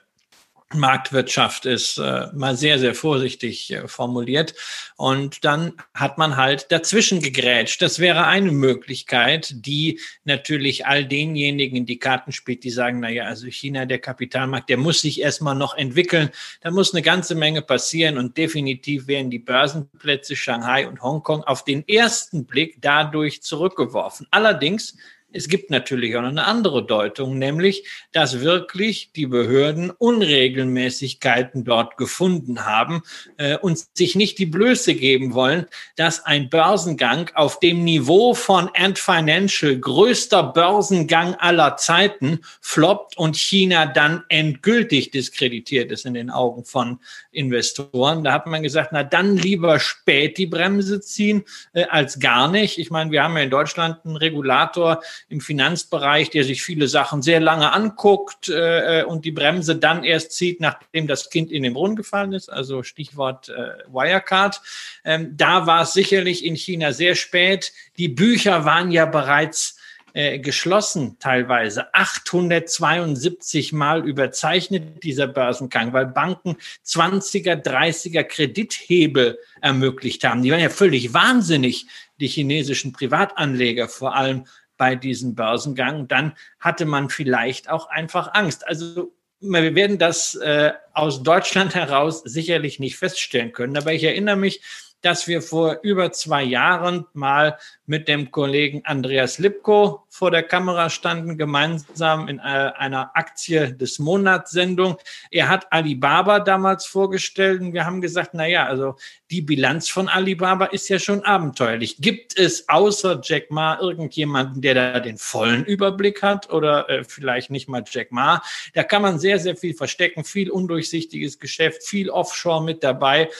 Marktwirtschaft ist, äh, mal sehr, sehr vorsichtig äh, formuliert. Und dann hat man halt dazwischen gegrätscht. Das wäre eine Möglichkeit, die natürlich all denjenigen in die Karten spielt, die sagen, na ja, also China, der Kapitalmarkt, der muss sich erstmal noch entwickeln. Da muss eine ganze Menge passieren und definitiv werden die Börsenplätze Shanghai und Hongkong auf den ersten Blick dadurch zurückgeworfen. Allerdings es gibt natürlich auch eine andere Deutung, nämlich, dass wirklich die Behörden Unregelmäßigkeiten dort gefunden haben äh, und sich nicht die Blöße geben wollen, dass ein Börsengang auf dem Niveau von Ant Financial, größter Börsengang aller Zeiten, floppt und China dann endgültig diskreditiert ist in den Augen von Investoren. Da hat man gesagt, na dann lieber spät die Bremse ziehen äh, als gar nicht. Ich meine, wir haben ja in Deutschland einen Regulator, im Finanzbereich, der sich viele Sachen sehr lange anguckt äh, und die Bremse dann erst zieht, nachdem das Kind in den Brunnen gefallen ist, also Stichwort äh, Wirecard. Ähm, da war es sicherlich in China sehr spät. Die Bücher waren ja bereits äh, geschlossen teilweise. 872 Mal überzeichnet dieser Börsengang, weil Banken 20er, 30er Kredithebel ermöglicht haben. Die waren ja völlig wahnsinnig, die chinesischen Privatanleger vor allem bei diesem Börsengang, dann hatte man vielleicht auch einfach Angst. Also wir werden das äh, aus Deutschland heraus sicherlich nicht feststellen können, aber ich erinnere mich, dass wir vor über zwei Jahren mal mit dem Kollegen Andreas Lipko vor der Kamera standen, gemeinsam in äh, einer Aktie des Monats Sendung. Er hat Alibaba damals vorgestellt und wir haben gesagt, na ja, also die Bilanz von Alibaba ist ja schon abenteuerlich. Gibt es außer Jack Ma irgendjemanden, der da den vollen Überblick hat oder äh, vielleicht nicht mal Jack Ma? Da kann man sehr, sehr viel verstecken, viel undurchsichtiges Geschäft, viel Offshore mit dabei.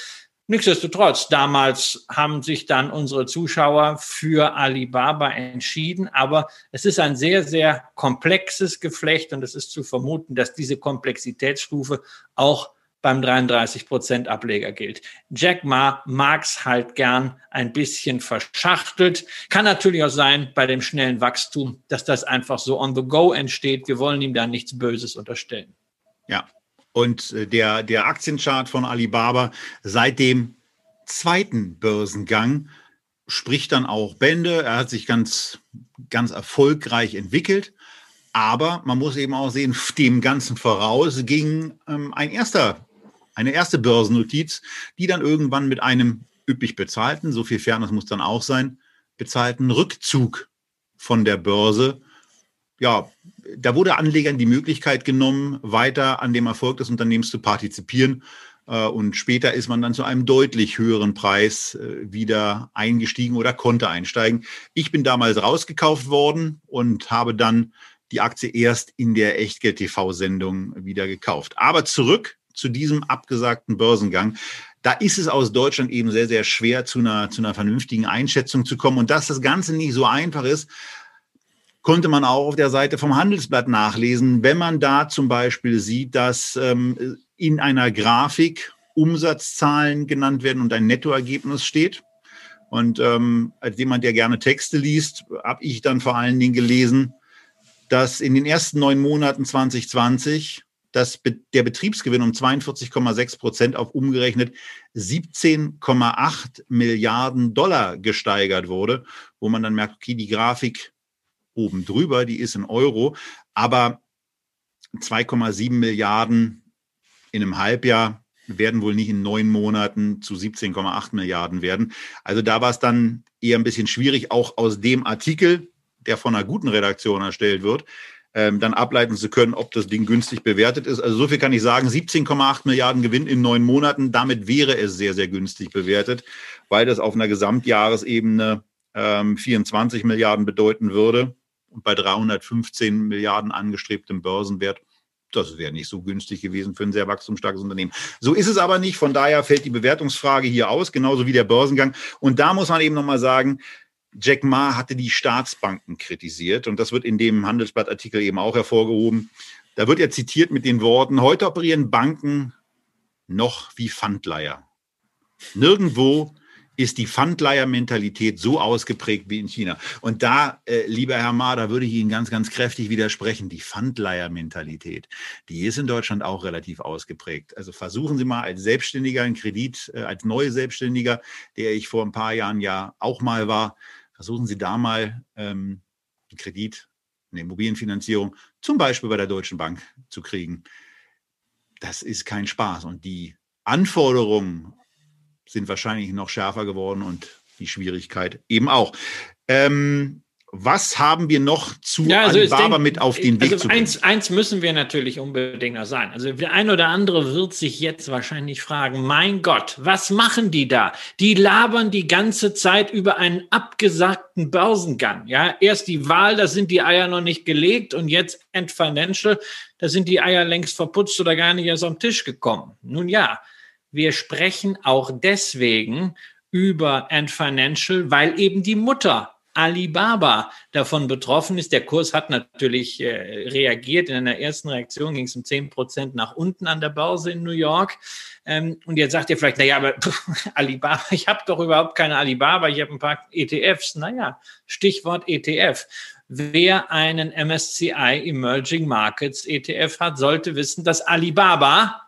Nichtsdestotrotz, damals haben sich dann unsere Zuschauer für Alibaba entschieden, aber es ist ein sehr, sehr komplexes Geflecht und es ist zu vermuten, dass diese Komplexitätsstufe auch beim 33 Prozent Ableger gilt. Jack Ma mag's halt gern ein bisschen verschachtelt. Kann natürlich auch sein bei dem schnellen Wachstum, dass das einfach so on the go entsteht. Wir wollen ihm da nichts Böses unterstellen. Ja, und äh, der, der Aktienchart von Alibaba seit dem zweiten Börsengang spricht dann auch Bände. Er hat sich ganz, ganz erfolgreich entwickelt. Aber man muss eben auch sehen, dem Ganzen voraus ging ähm, ein erster, eine erste Börsennotiz, die dann irgendwann mit einem üppig bezahlten, so viel Fairness muss dann auch sein, bezahlten Rückzug von der Börse ja, da wurde Anlegern die Möglichkeit genommen, weiter an dem Erfolg des Unternehmens zu partizipieren. Äh, und später ist man dann zu einem deutlich höheren Preis äh, wieder eingestiegen oder konnte einsteigen. Ich bin damals rausgekauft worden und habe dann die Aktie erst in der Echtgeld-TV-Sendung wieder gekauft. Aber zurück zu diesem abgesagten Börsengang. Da ist es aus Deutschland eben sehr, sehr schwer, zu einer, zu einer vernünftigen Einschätzung zu kommen. Und dass das Ganze nicht so einfach ist, konnte man auch auf der Seite vom Handelsblatt nachlesen, wenn man da zum Beispiel sieht, dass ähm, in einer Grafik Umsatzzahlen genannt werden und ein Nettoergebnis steht. Und ähm, als jemand, der gerne Texte liest, habe ich dann vor allen Dingen gelesen, dass in den ersten neun Monaten 2020 dass der Betriebsgewinn um 42,6 Prozent auf umgerechnet 17,8 Milliarden Dollar gesteigert wurde, wo man dann merkt, okay, die Grafik oben drüber, die ist in Euro, aber 2,7 Milliarden in einem Halbjahr werden wohl nicht in neun Monaten zu 17,8 Milliarden werden. Also da war es dann eher ein bisschen schwierig, auch aus dem Artikel, der von einer guten Redaktion erstellt wird, ähm, dann ableiten zu können, ob das Ding günstig bewertet ist. Also so viel kann ich sagen, 17,8 Milliarden Gewinn in neun Monaten, damit wäre es sehr, sehr günstig bewertet, weil das auf einer Gesamtjahresebene ähm, 24 Milliarden bedeuten würde. Und bei 315 Milliarden angestrebtem Börsenwert, das wäre nicht so günstig gewesen für ein sehr wachstumsstarkes Unternehmen. So ist es aber nicht. Von daher fällt die Bewertungsfrage hier aus, genauso wie der Börsengang. Und da muss man eben nochmal sagen, Jack Ma hatte die Staatsbanken kritisiert und das wird in dem Handelsblattartikel eben auch hervorgehoben. Da wird er zitiert mit den Worten, heute operieren Banken noch wie Pfandleiher. Nirgendwo ist die Pfandleiher-Mentalität so ausgeprägt wie in China. Und da, äh, lieber Herr Ma, da würde ich Ihnen ganz, ganz kräftig widersprechen. Die Pfandleiher-Mentalität, die ist in Deutschland auch relativ ausgeprägt. Also versuchen Sie mal als Selbstständiger einen Kredit, äh, als neue Selbstständiger, der ich vor ein paar Jahren ja auch mal war, versuchen Sie da mal ähm, einen Kredit, eine Immobilienfinanzierung, zum Beispiel bei der Deutschen Bank zu kriegen. Das ist kein Spaß. Und die Anforderungen sind wahrscheinlich noch schärfer geworden und die Schwierigkeit eben auch. Ähm, was haben wir noch zu ja, also Alibaba denk, mit auf den Weg also zu bringen? Eins, eins müssen wir natürlich unbedingt noch sein. Also der ein oder andere wird sich jetzt wahrscheinlich fragen, mein Gott, was machen die da? Die labern die ganze Zeit über einen abgesagten Börsengang. Ja, erst die Wahl, da sind die Eier noch nicht gelegt und jetzt End Financial, da sind die Eier längst verputzt oder gar nicht erst am Tisch gekommen. Nun ja, wir sprechen auch deswegen über Ant Financial, weil eben die Mutter Alibaba davon betroffen ist. Der Kurs hat natürlich äh, reagiert. In einer ersten Reaktion ging es um 10 Prozent nach unten an der Börse in New York. Ähm, und jetzt sagt ihr vielleicht, naja, aber Alibaba, ich habe doch überhaupt keine Alibaba, ich habe ein paar ETFs. Naja, Stichwort ETF. Wer einen MSCI Emerging Markets ETF hat, sollte wissen, dass Alibaba,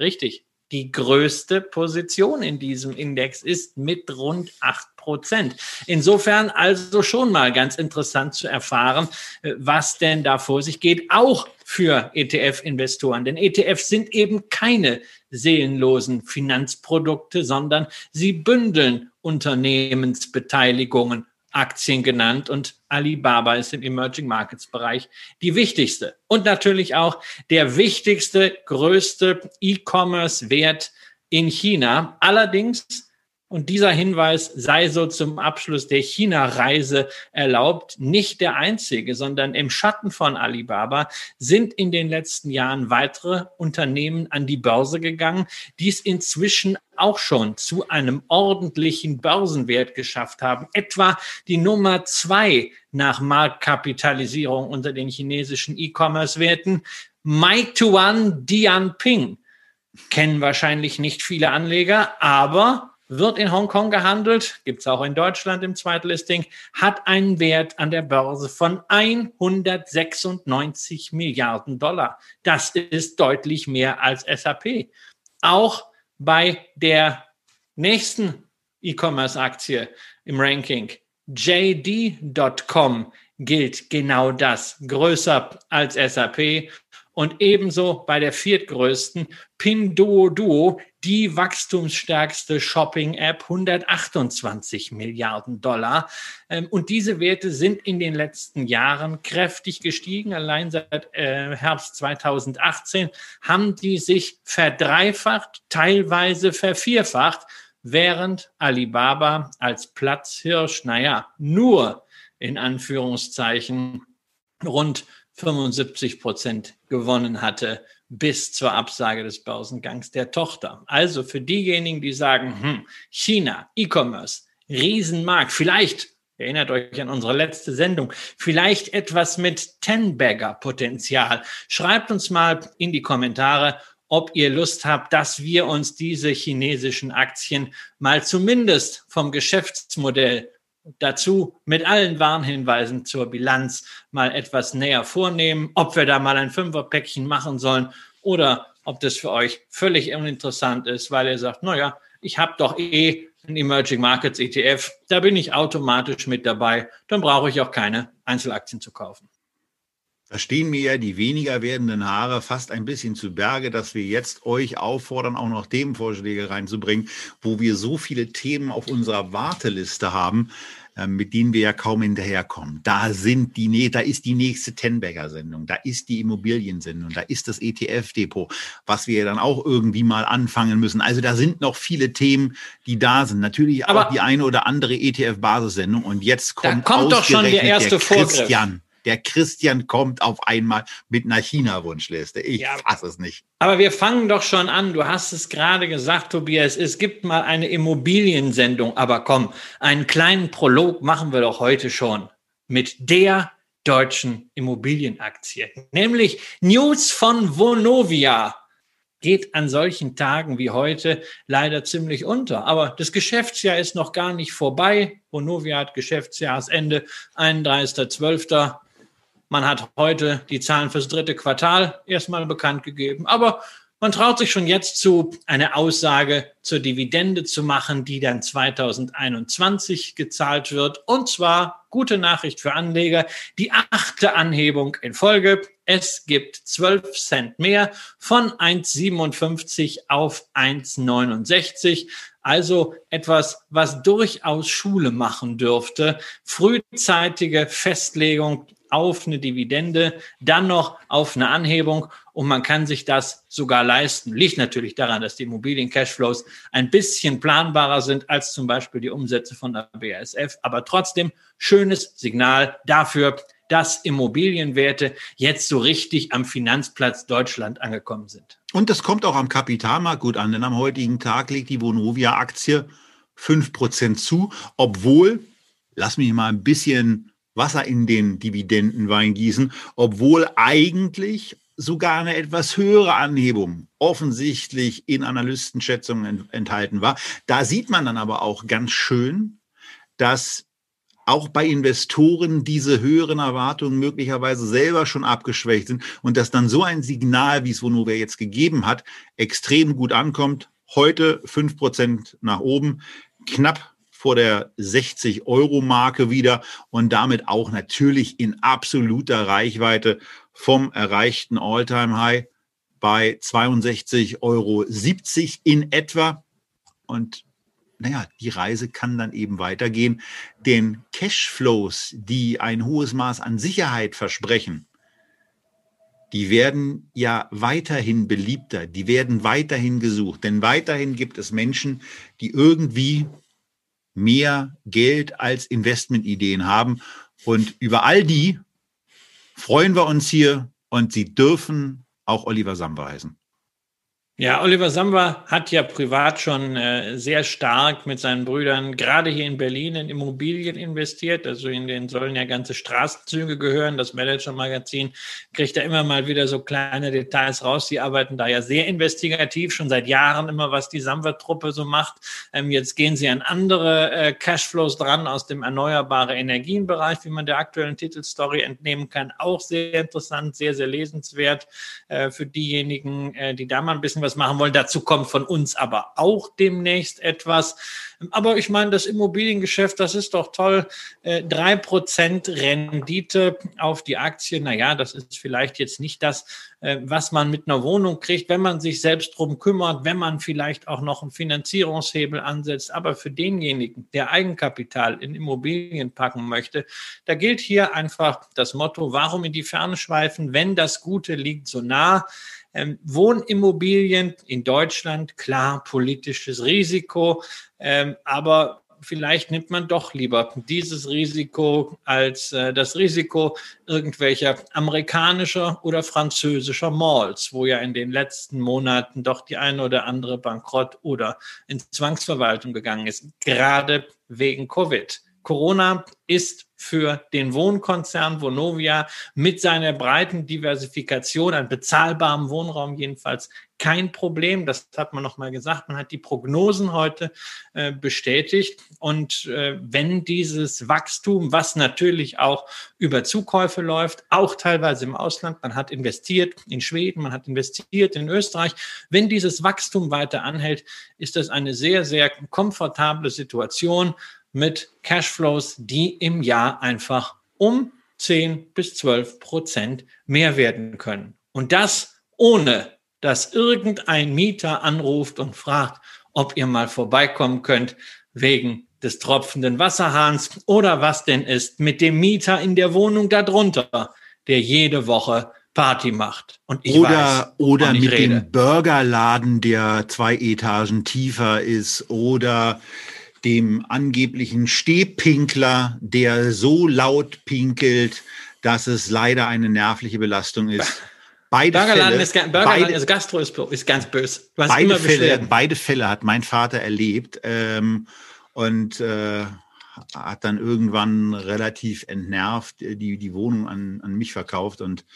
richtig, die größte Position in diesem Index ist mit rund acht Prozent. Insofern also schon mal ganz interessant zu erfahren, äh, was denn da vor sich geht, auch für ETF-Investoren. Denn ETFs sind eben keine seelenlosen Finanzprodukte, sondern sie bündeln Unternehmensbeteiligungen Aktien genannt und Alibaba ist im Emerging Markets Bereich die wichtigste und natürlich auch der wichtigste, größte E-Commerce Wert in China. Allerdings und dieser Hinweis sei so zum Abschluss der China-Reise erlaubt. Nicht der einzige, sondern im Schatten von Alibaba sind in den letzten Jahren weitere Unternehmen an die Börse gegangen, die es inzwischen auch schon zu einem ordentlichen Börsenwert geschafft haben. Etwa die Nummer zwei nach Marktkapitalisierung unter den chinesischen E-Commerce-Werten. Meituan Dianping kennen wahrscheinlich nicht viele Anleger, aber wird in Hongkong gehandelt, gibt es auch in Deutschland im Zweitlisting, hat einen Wert an der Börse von 196 Milliarden Dollar. Das ist deutlich mehr als SAP. Auch bei der nächsten E-Commerce-Aktie im Ranking, JD.com, gilt genau das, größer als SAP und ebenso bei der viertgrößten Pinduoduo, die wachstumsstärkste Shopping-App, 128 Milliarden Dollar. Ähm, und diese Werte sind in den letzten Jahren kräftig gestiegen. Allein seit äh, Herbst 2018 haben die sich verdreifacht, teilweise vervierfacht, während Alibaba als Platzhirsch, naja, nur in Anführungszeichen rund 75 Prozent gewonnen hatte bis zur Absage des Börsengangs der Tochter. Also für diejenigen, die sagen, hm, China, E-Commerce, Riesenmarkt, vielleicht Erinnert euch an unsere letzte Sendung. Vielleicht etwas mit Ten-Bagger-Potenzial. Schreibt uns mal in die Kommentare, ob ihr Lust habt, dass wir uns diese chinesischen Aktien mal zumindest vom Geschäftsmodell dazu mit allen Warnhinweisen zur Bilanz mal etwas näher vornehmen, ob wir da mal ein Fünferpäckchen machen sollen oder ob das für euch völlig uninteressant ist, weil ihr sagt, naja, ich habe doch eh ein Emerging Markets ETF, da bin ich automatisch mit dabei, dann brauche ich auch keine Einzelaktien zu kaufen. Da stehen mir ja die weniger werdenden Haare fast ein bisschen zu Berge, dass wir jetzt euch auffordern, auch noch Themenvorschläge reinzubringen, wo wir so viele Themen auf unserer Warteliste haben, ähm, mit denen wir ja kaum hinterherkommen. Da sind die, da ist die nächste Tenberger-Sendung, da ist die Immobiliensendung, da ist das ETF-Depot, was wir dann auch irgendwie mal anfangen müssen. Also da sind noch viele Themen, die da sind. Natürlich Aber auch die eine oder andere ETF-Basissendung. Und jetzt kommt, da kommt doch schon der erste der Christian. Vorgriff der Christian kommt auf einmal mit einer China-Wunschliste. Ich ja, fasse es nicht. Aber wir fangen doch schon an. Du hast es gerade gesagt, Tobias. Es gibt mal eine Immobiliensendung. Aber komm, einen kleinen Prolog machen wir doch heute schon mit der deutschen Immobilienaktie. Nämlich News von Vonovia. geht an solchen Tagen wie heute leider ziemlich unter. Aber das Geschäftsjahr ist noch gar nicht vorbei. Vonovia hat Geschäftsjahresende 31.12. Man hat heute die Zahlen fürs dritte Quartal erstmal bekannt gegeben. Aber man traut sich schon jetzt zu, eine Aussage zur Dividende zu machen, die dann 2021 gezahlt wird. Und zwar, gute Nachricht für Anleger, die achte Anhebung in Folge. Es gibt 12 Cent mehr von 1,57 auf 1,69. Also etwas, was durchaus Schule machen dürfte. Frühzeitige Festlegung auf eine Dividende, dann noch auf eine Anhebung und man kann sich das sogar leisten. Liegt natürlich daran, dass die Immobilien-Cashflows ein bisschen planbarer sind als zum Beispiel die Umsätze von der BASF, aber trotzdem schönes Signal dafür, dass Immobilienwerte jetzt so richtig am Finanzplatz Deutschland angekommen sind. Und das kommt auch am Kapitalmarkt gut an, denn am heutigen Tag legt die Vonovia-Aktie 5% zu, obwohl, lass mich mal ein bisschen Wasser in den Dividendenwein gießen, obwohl eigentlich sogar eine etwas höhere Anhebung offensichtlich in Analystenschätzungen enthalten war. Da sieht man dann aber auch ganz schön, dass auch bei Investoren diese höheren Erwartungen möglicherweise selber schon abgeschwächt sind und dass dann so ein Signal, wie es Vonovia jetzt gegeben hat, extrem gut ankommt. Heute fünf Prozent nach oben, knapp vor der 60-Euro-Marke wieder und damit auch natürlich in absoluter Reichweite vom erreichten All-Time-High bei 62,70 Euro in etwa. Und naja, die Reise kann dann eben weitergehen. Denn Cashflows, die ein hohes Maß an Sicherheit versprechen, die werden ja weiterhin beliebter, die werden weiterhin gesucht. Denn weiterhin gibt es Menschen, die irgendwie mehr Geld als Investmentideen haben. Und über all die freuen wir uns hier und Sie dürfen auch Oliver Samba heißen. Ja, Oliver Samba hat ja privat schon äh, sehr stark mit seinen Brüdern, gerade hier in Berlin, in Immobilien investiert. Also in den sollen ja ganze Straßenzüge gehören. Das Manager-Magazin kriegt da immer mal wieder so kleine Details raus. Die arbeiten da ja sehr investigativ, schon seit Jahren immer, was die Samba-Truppe so macht. Ähm, jetzt gehen sie an andere äh, Cashflows dran aus dem erneuerbare Energienbereich, wie man der aktuellen Titelstory entnehmen kann. Auch sehr interessant, sehr, sehr lesenswert äh, für diejenigen, äh, die da mal ein bisschen was was machen wollen. Dazu kommt von uns aber auch demnächst etwas. Aber ich meine, das Immobiliengeschäft, das ist doch toll. Äh, drei Prozent Rendite auf die Aktie. Naja, das ist vielleicht jetzt nicht das, äh, was man mit einer Wohnung kriegt, wenn man sich selbst drum kümmert, wenn man vielleicht auch noch einen Finanzierungshebel ansetzt. Aber für denjenigen, der Eigenkapital in Immobilien packen möchte, da gilt hier einfach das Motto, warum in die Ferne schweifen, wenn das Gute liegt so nah. Ähm, Wohnimmobilien in Deutschland, klar, politisches Risiko, ähm, aber vielleicht nimmt man doch lieber dieses Risiko als äh, das Risiko irgendwelcher amerikanischer oder französischer Malls, wo ja in den letzten Monaten doch die eine oder andere bankrott oder in Zwangsverwaltung gegangen ist, gerade wegen Covid. Corona ist für den Wohnkonzern Vonovia mit seiner breiten Diversifikation an bezahlbarem Wohnraum jedenfalls kein Problem. Das hat man nochmal gesagt. Man hat die Prognosen heute äh, bestätigt. Und äh, wenn dieses Wachstum, was natürlich auch über Zukäufe läuft, auch teilweise im Ausland, man hat investiert in Schweden, man hat investiert in Österreich, wenn dieses Wachstum weiter anhält, ist das eine sehr, sehr komfortable Situation mit Cashflows, die im Jahr einfach um 10 bis 12 Prozent mehr werden können. Und das ohne, dass irgendein Mieter anruft und fragt, ob ihr mal vorbeikommen könnt wegen des tropfenden Wasserhahns oder was denn ist mit dem Mieter in der Wohnung darunter, der jede Woche Party macht. Und ich oder weiß, oder mit rede. dem Burgerladen, der zwei Etagen tiefer ist oder dem angeblichen Stehpinkler, der so laut pinkelt, dass es leider eine nervliche Belastung ist. Beide Burgerladen Fälle, ist, Burgerladen beide, also Gastro ist, ist ganz böse. Beide Fälle, beide Fälle hat mein Vater erlebt ähm, und äh, hat dann irgendwann relativ entnervt die, die Wohnung an, an mich verkauft und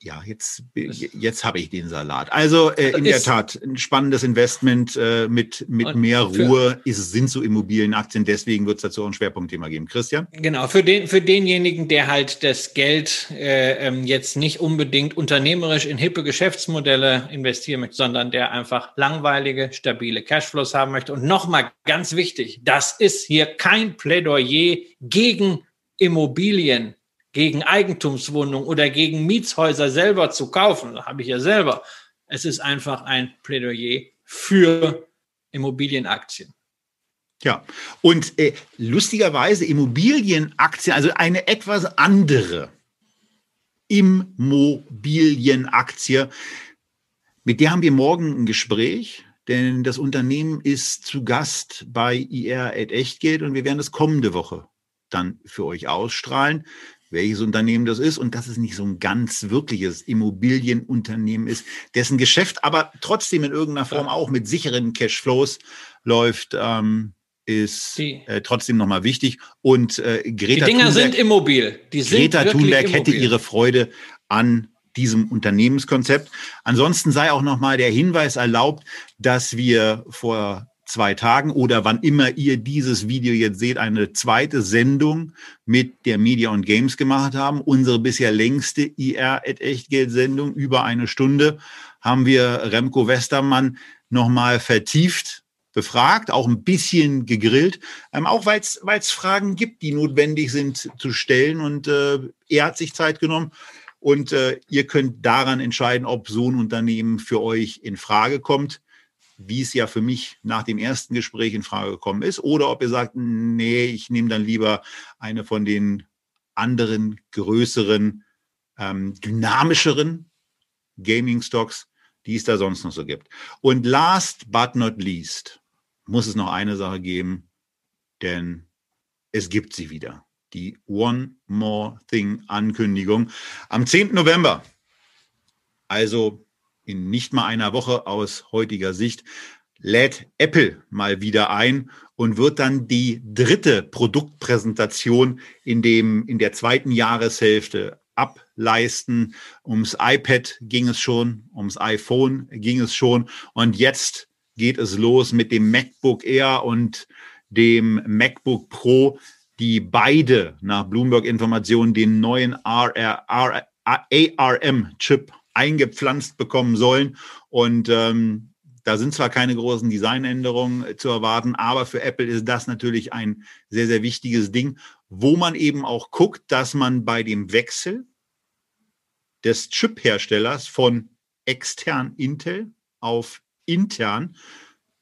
Ja, jetzt, jetzt habe ich den Salat. Also äh, in der Tat, ein spannendes Investment äh, mit, mit mehr Ruhe ist, sind so Immobilienaktien. Deswegen wird es dazu auch ein Schwerpunktthema geben. Christian? Genau, für, den, für denjenigen, der halt das Geld äh, ähm, jetzt nicht unbedingt unternehmerisch in hippe Geschäftsmodelle investieren möchte, sondern der einfach langweilige, stabile Cashflows haben möchte. Und nochmal ganz wichtig, das ist hier kein Plädoyer gegen Immobilien gegen Eigentumswohnungen oder gegen Mietshäuser selber zu kaufen. Das habe ich ja selber. Es ist einfach ein Plädoyer für Immobilienaktien. Ja, und äh, lustigerweise Immobilienaktien, also eine etwas andere Immobilienaktie, mit der haben wir morgen ein Gespräch, denn das Unternehmen ist zu Gast bei IR at Echtgeld und wir werden das kommende Woche dann für euch ausstrahlen welches Unternehmen das ist und dass es nicht so ein ganz wirkliches Immobilienunternehmen ist, dessen Geschäft aber trotzdem in irgendeiner Form auch mit sicheren Cashflows läuft, ähm, ist äh, trotzdem nochmal wichtig. Und äh, Greta Die Dinger Thunberg, sind immobil. Die sind Greta Thunberg immobil. hätte ihre Freude an diesem Unternehmenskonzept. Ansonsten sei auch nochmal der Hinweis erlaubt, dass wir vor zwei Tagen oder wann immer ihr dieses Video jetzt seht, eine zweite Sendung mit der Media und Games gemacht haben. Unsere bisher längste IR at Echtgeld-Sendung, über eine Stunde, haben wir Remco Westermann nochmal vertieft befragt, auch ein bisschen gegrillt, ähm, auch weil es Fragen gibt, die notwendig sind zu stellen. Und äh, er hat sich Zeit genommen. Und äh, ihr könnt daran entscheiden, ob so ein Unternehmen für euch in Frage kommt wie es ja für mich nach dem ersten Gespräch in Frage gekommen ist, oder ob ihr sagt, nee, ich nehme dann lieber eine von den anderen größeren, ähm, dynamischeren Gaming-Stocks, die es da sonst noch so gibt. Und last but not least muss es noch eine Sache geben, denn es gibt sie wieder. Die One More Thing Ankündigung am 10. November. Also in nicht mal einer Woche aus heutiger Sicht lädt Apple mal wieder ein und wird dann die dritte Produktpräsentation in dem, in der zweiten Jahreshälfte ableisten. Ums iPad ging es schon, ums iPhone ging es schon und jetzt geht es los mit dem MacBook Air und dem MacBook Pro, die beide nach Bloomberg-Informationen den neuen ARM-Chip eingepflanzt bekommen sollen. Und ähm, da sind zwar keine großen Designänderungen zu erwarten, aber für Apple ist das natürlich ein sehr, sehr wichtiges Ding, wo man eben auch guckt, dass man bei dem Wechsel des Chip-Herstellers von extern Intel auf intern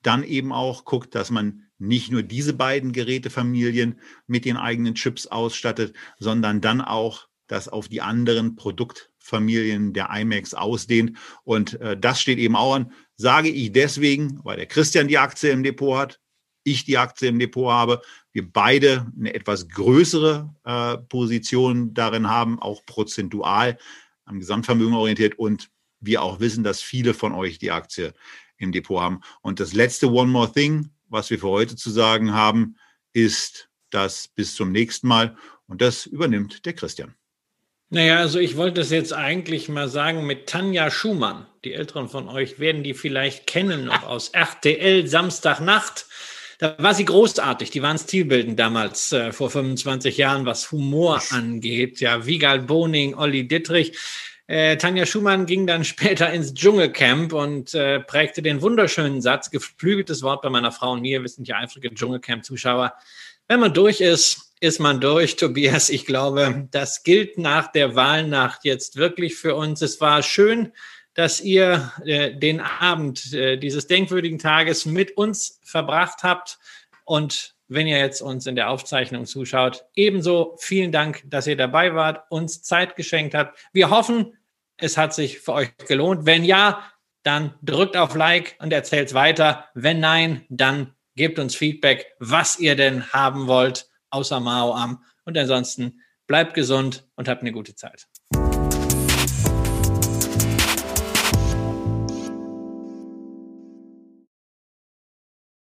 dann eben auch guckt, dass man nicht nur diese beiden Gerätefamilien mit den eigenen Chips ausstattet, sondern dann auch das auf die anderen Produkt Familien der IMAX ausdehnt. Und äh, das steht eben auch an, sage ich deswegen, weil der Christian die Aktie im Depot hat, ich die Aktie im Depot habe, wir beide eine etwas größere äh, Position darin haben, auch prozentual am Gesamtvermögen orientiert und wir auch wissen, dass viele von euch die Aktie im Depot haben. Und das letzte One More Thing, was wir für heute zu sagen haben, ist das bis zum nächsten Mal. Und das übernimmt der Christian. Naja, also ich wollte es jetzt eigentlich mal sagen mit Tanja Schumann. Die Älteren von euch werden die vielleicht kennen noch aus RTL Samstagnacht. Da war sie großartig. Die waren stilbildend damals, äh, vor 25 Jahren, was Humor angeht. Ja, Wiegald Boning, Olli Dittrich. Äh, Tanja Schumann ging dann später ins Dschungelcamp und äh, prägte den wunderschönen Satz, geflügeltes Wort bei meiner Frau und mir, wir sind ja eifrige Dschungelcamp-Zuschauer. Wenn man durch ist, ist man durch, Tobias. Ich glaube, das gilt nach der Wahlnacht jetzt wirklich für uns. Es war schön, dass ihr äh, den Abend äh, dieses denkwürdigen Tages mit uns verbracht habt. Und wenn ihr jetzt uns in der Aufzeichnung zuschaut, ebenso vielen Dank, dass ihr dabei wart, uns Zeit geschenkt habt. Wir hoffen, es hat sich für euch gelohnt. Wenn ja, dann drückt auf Like und erzählt weiter. Wenn nein, dann gebt uns Feedback, was ihr denn haben wollt außer Mao am. Und ansonsten bleibt gesund und habt eine gute Zeit.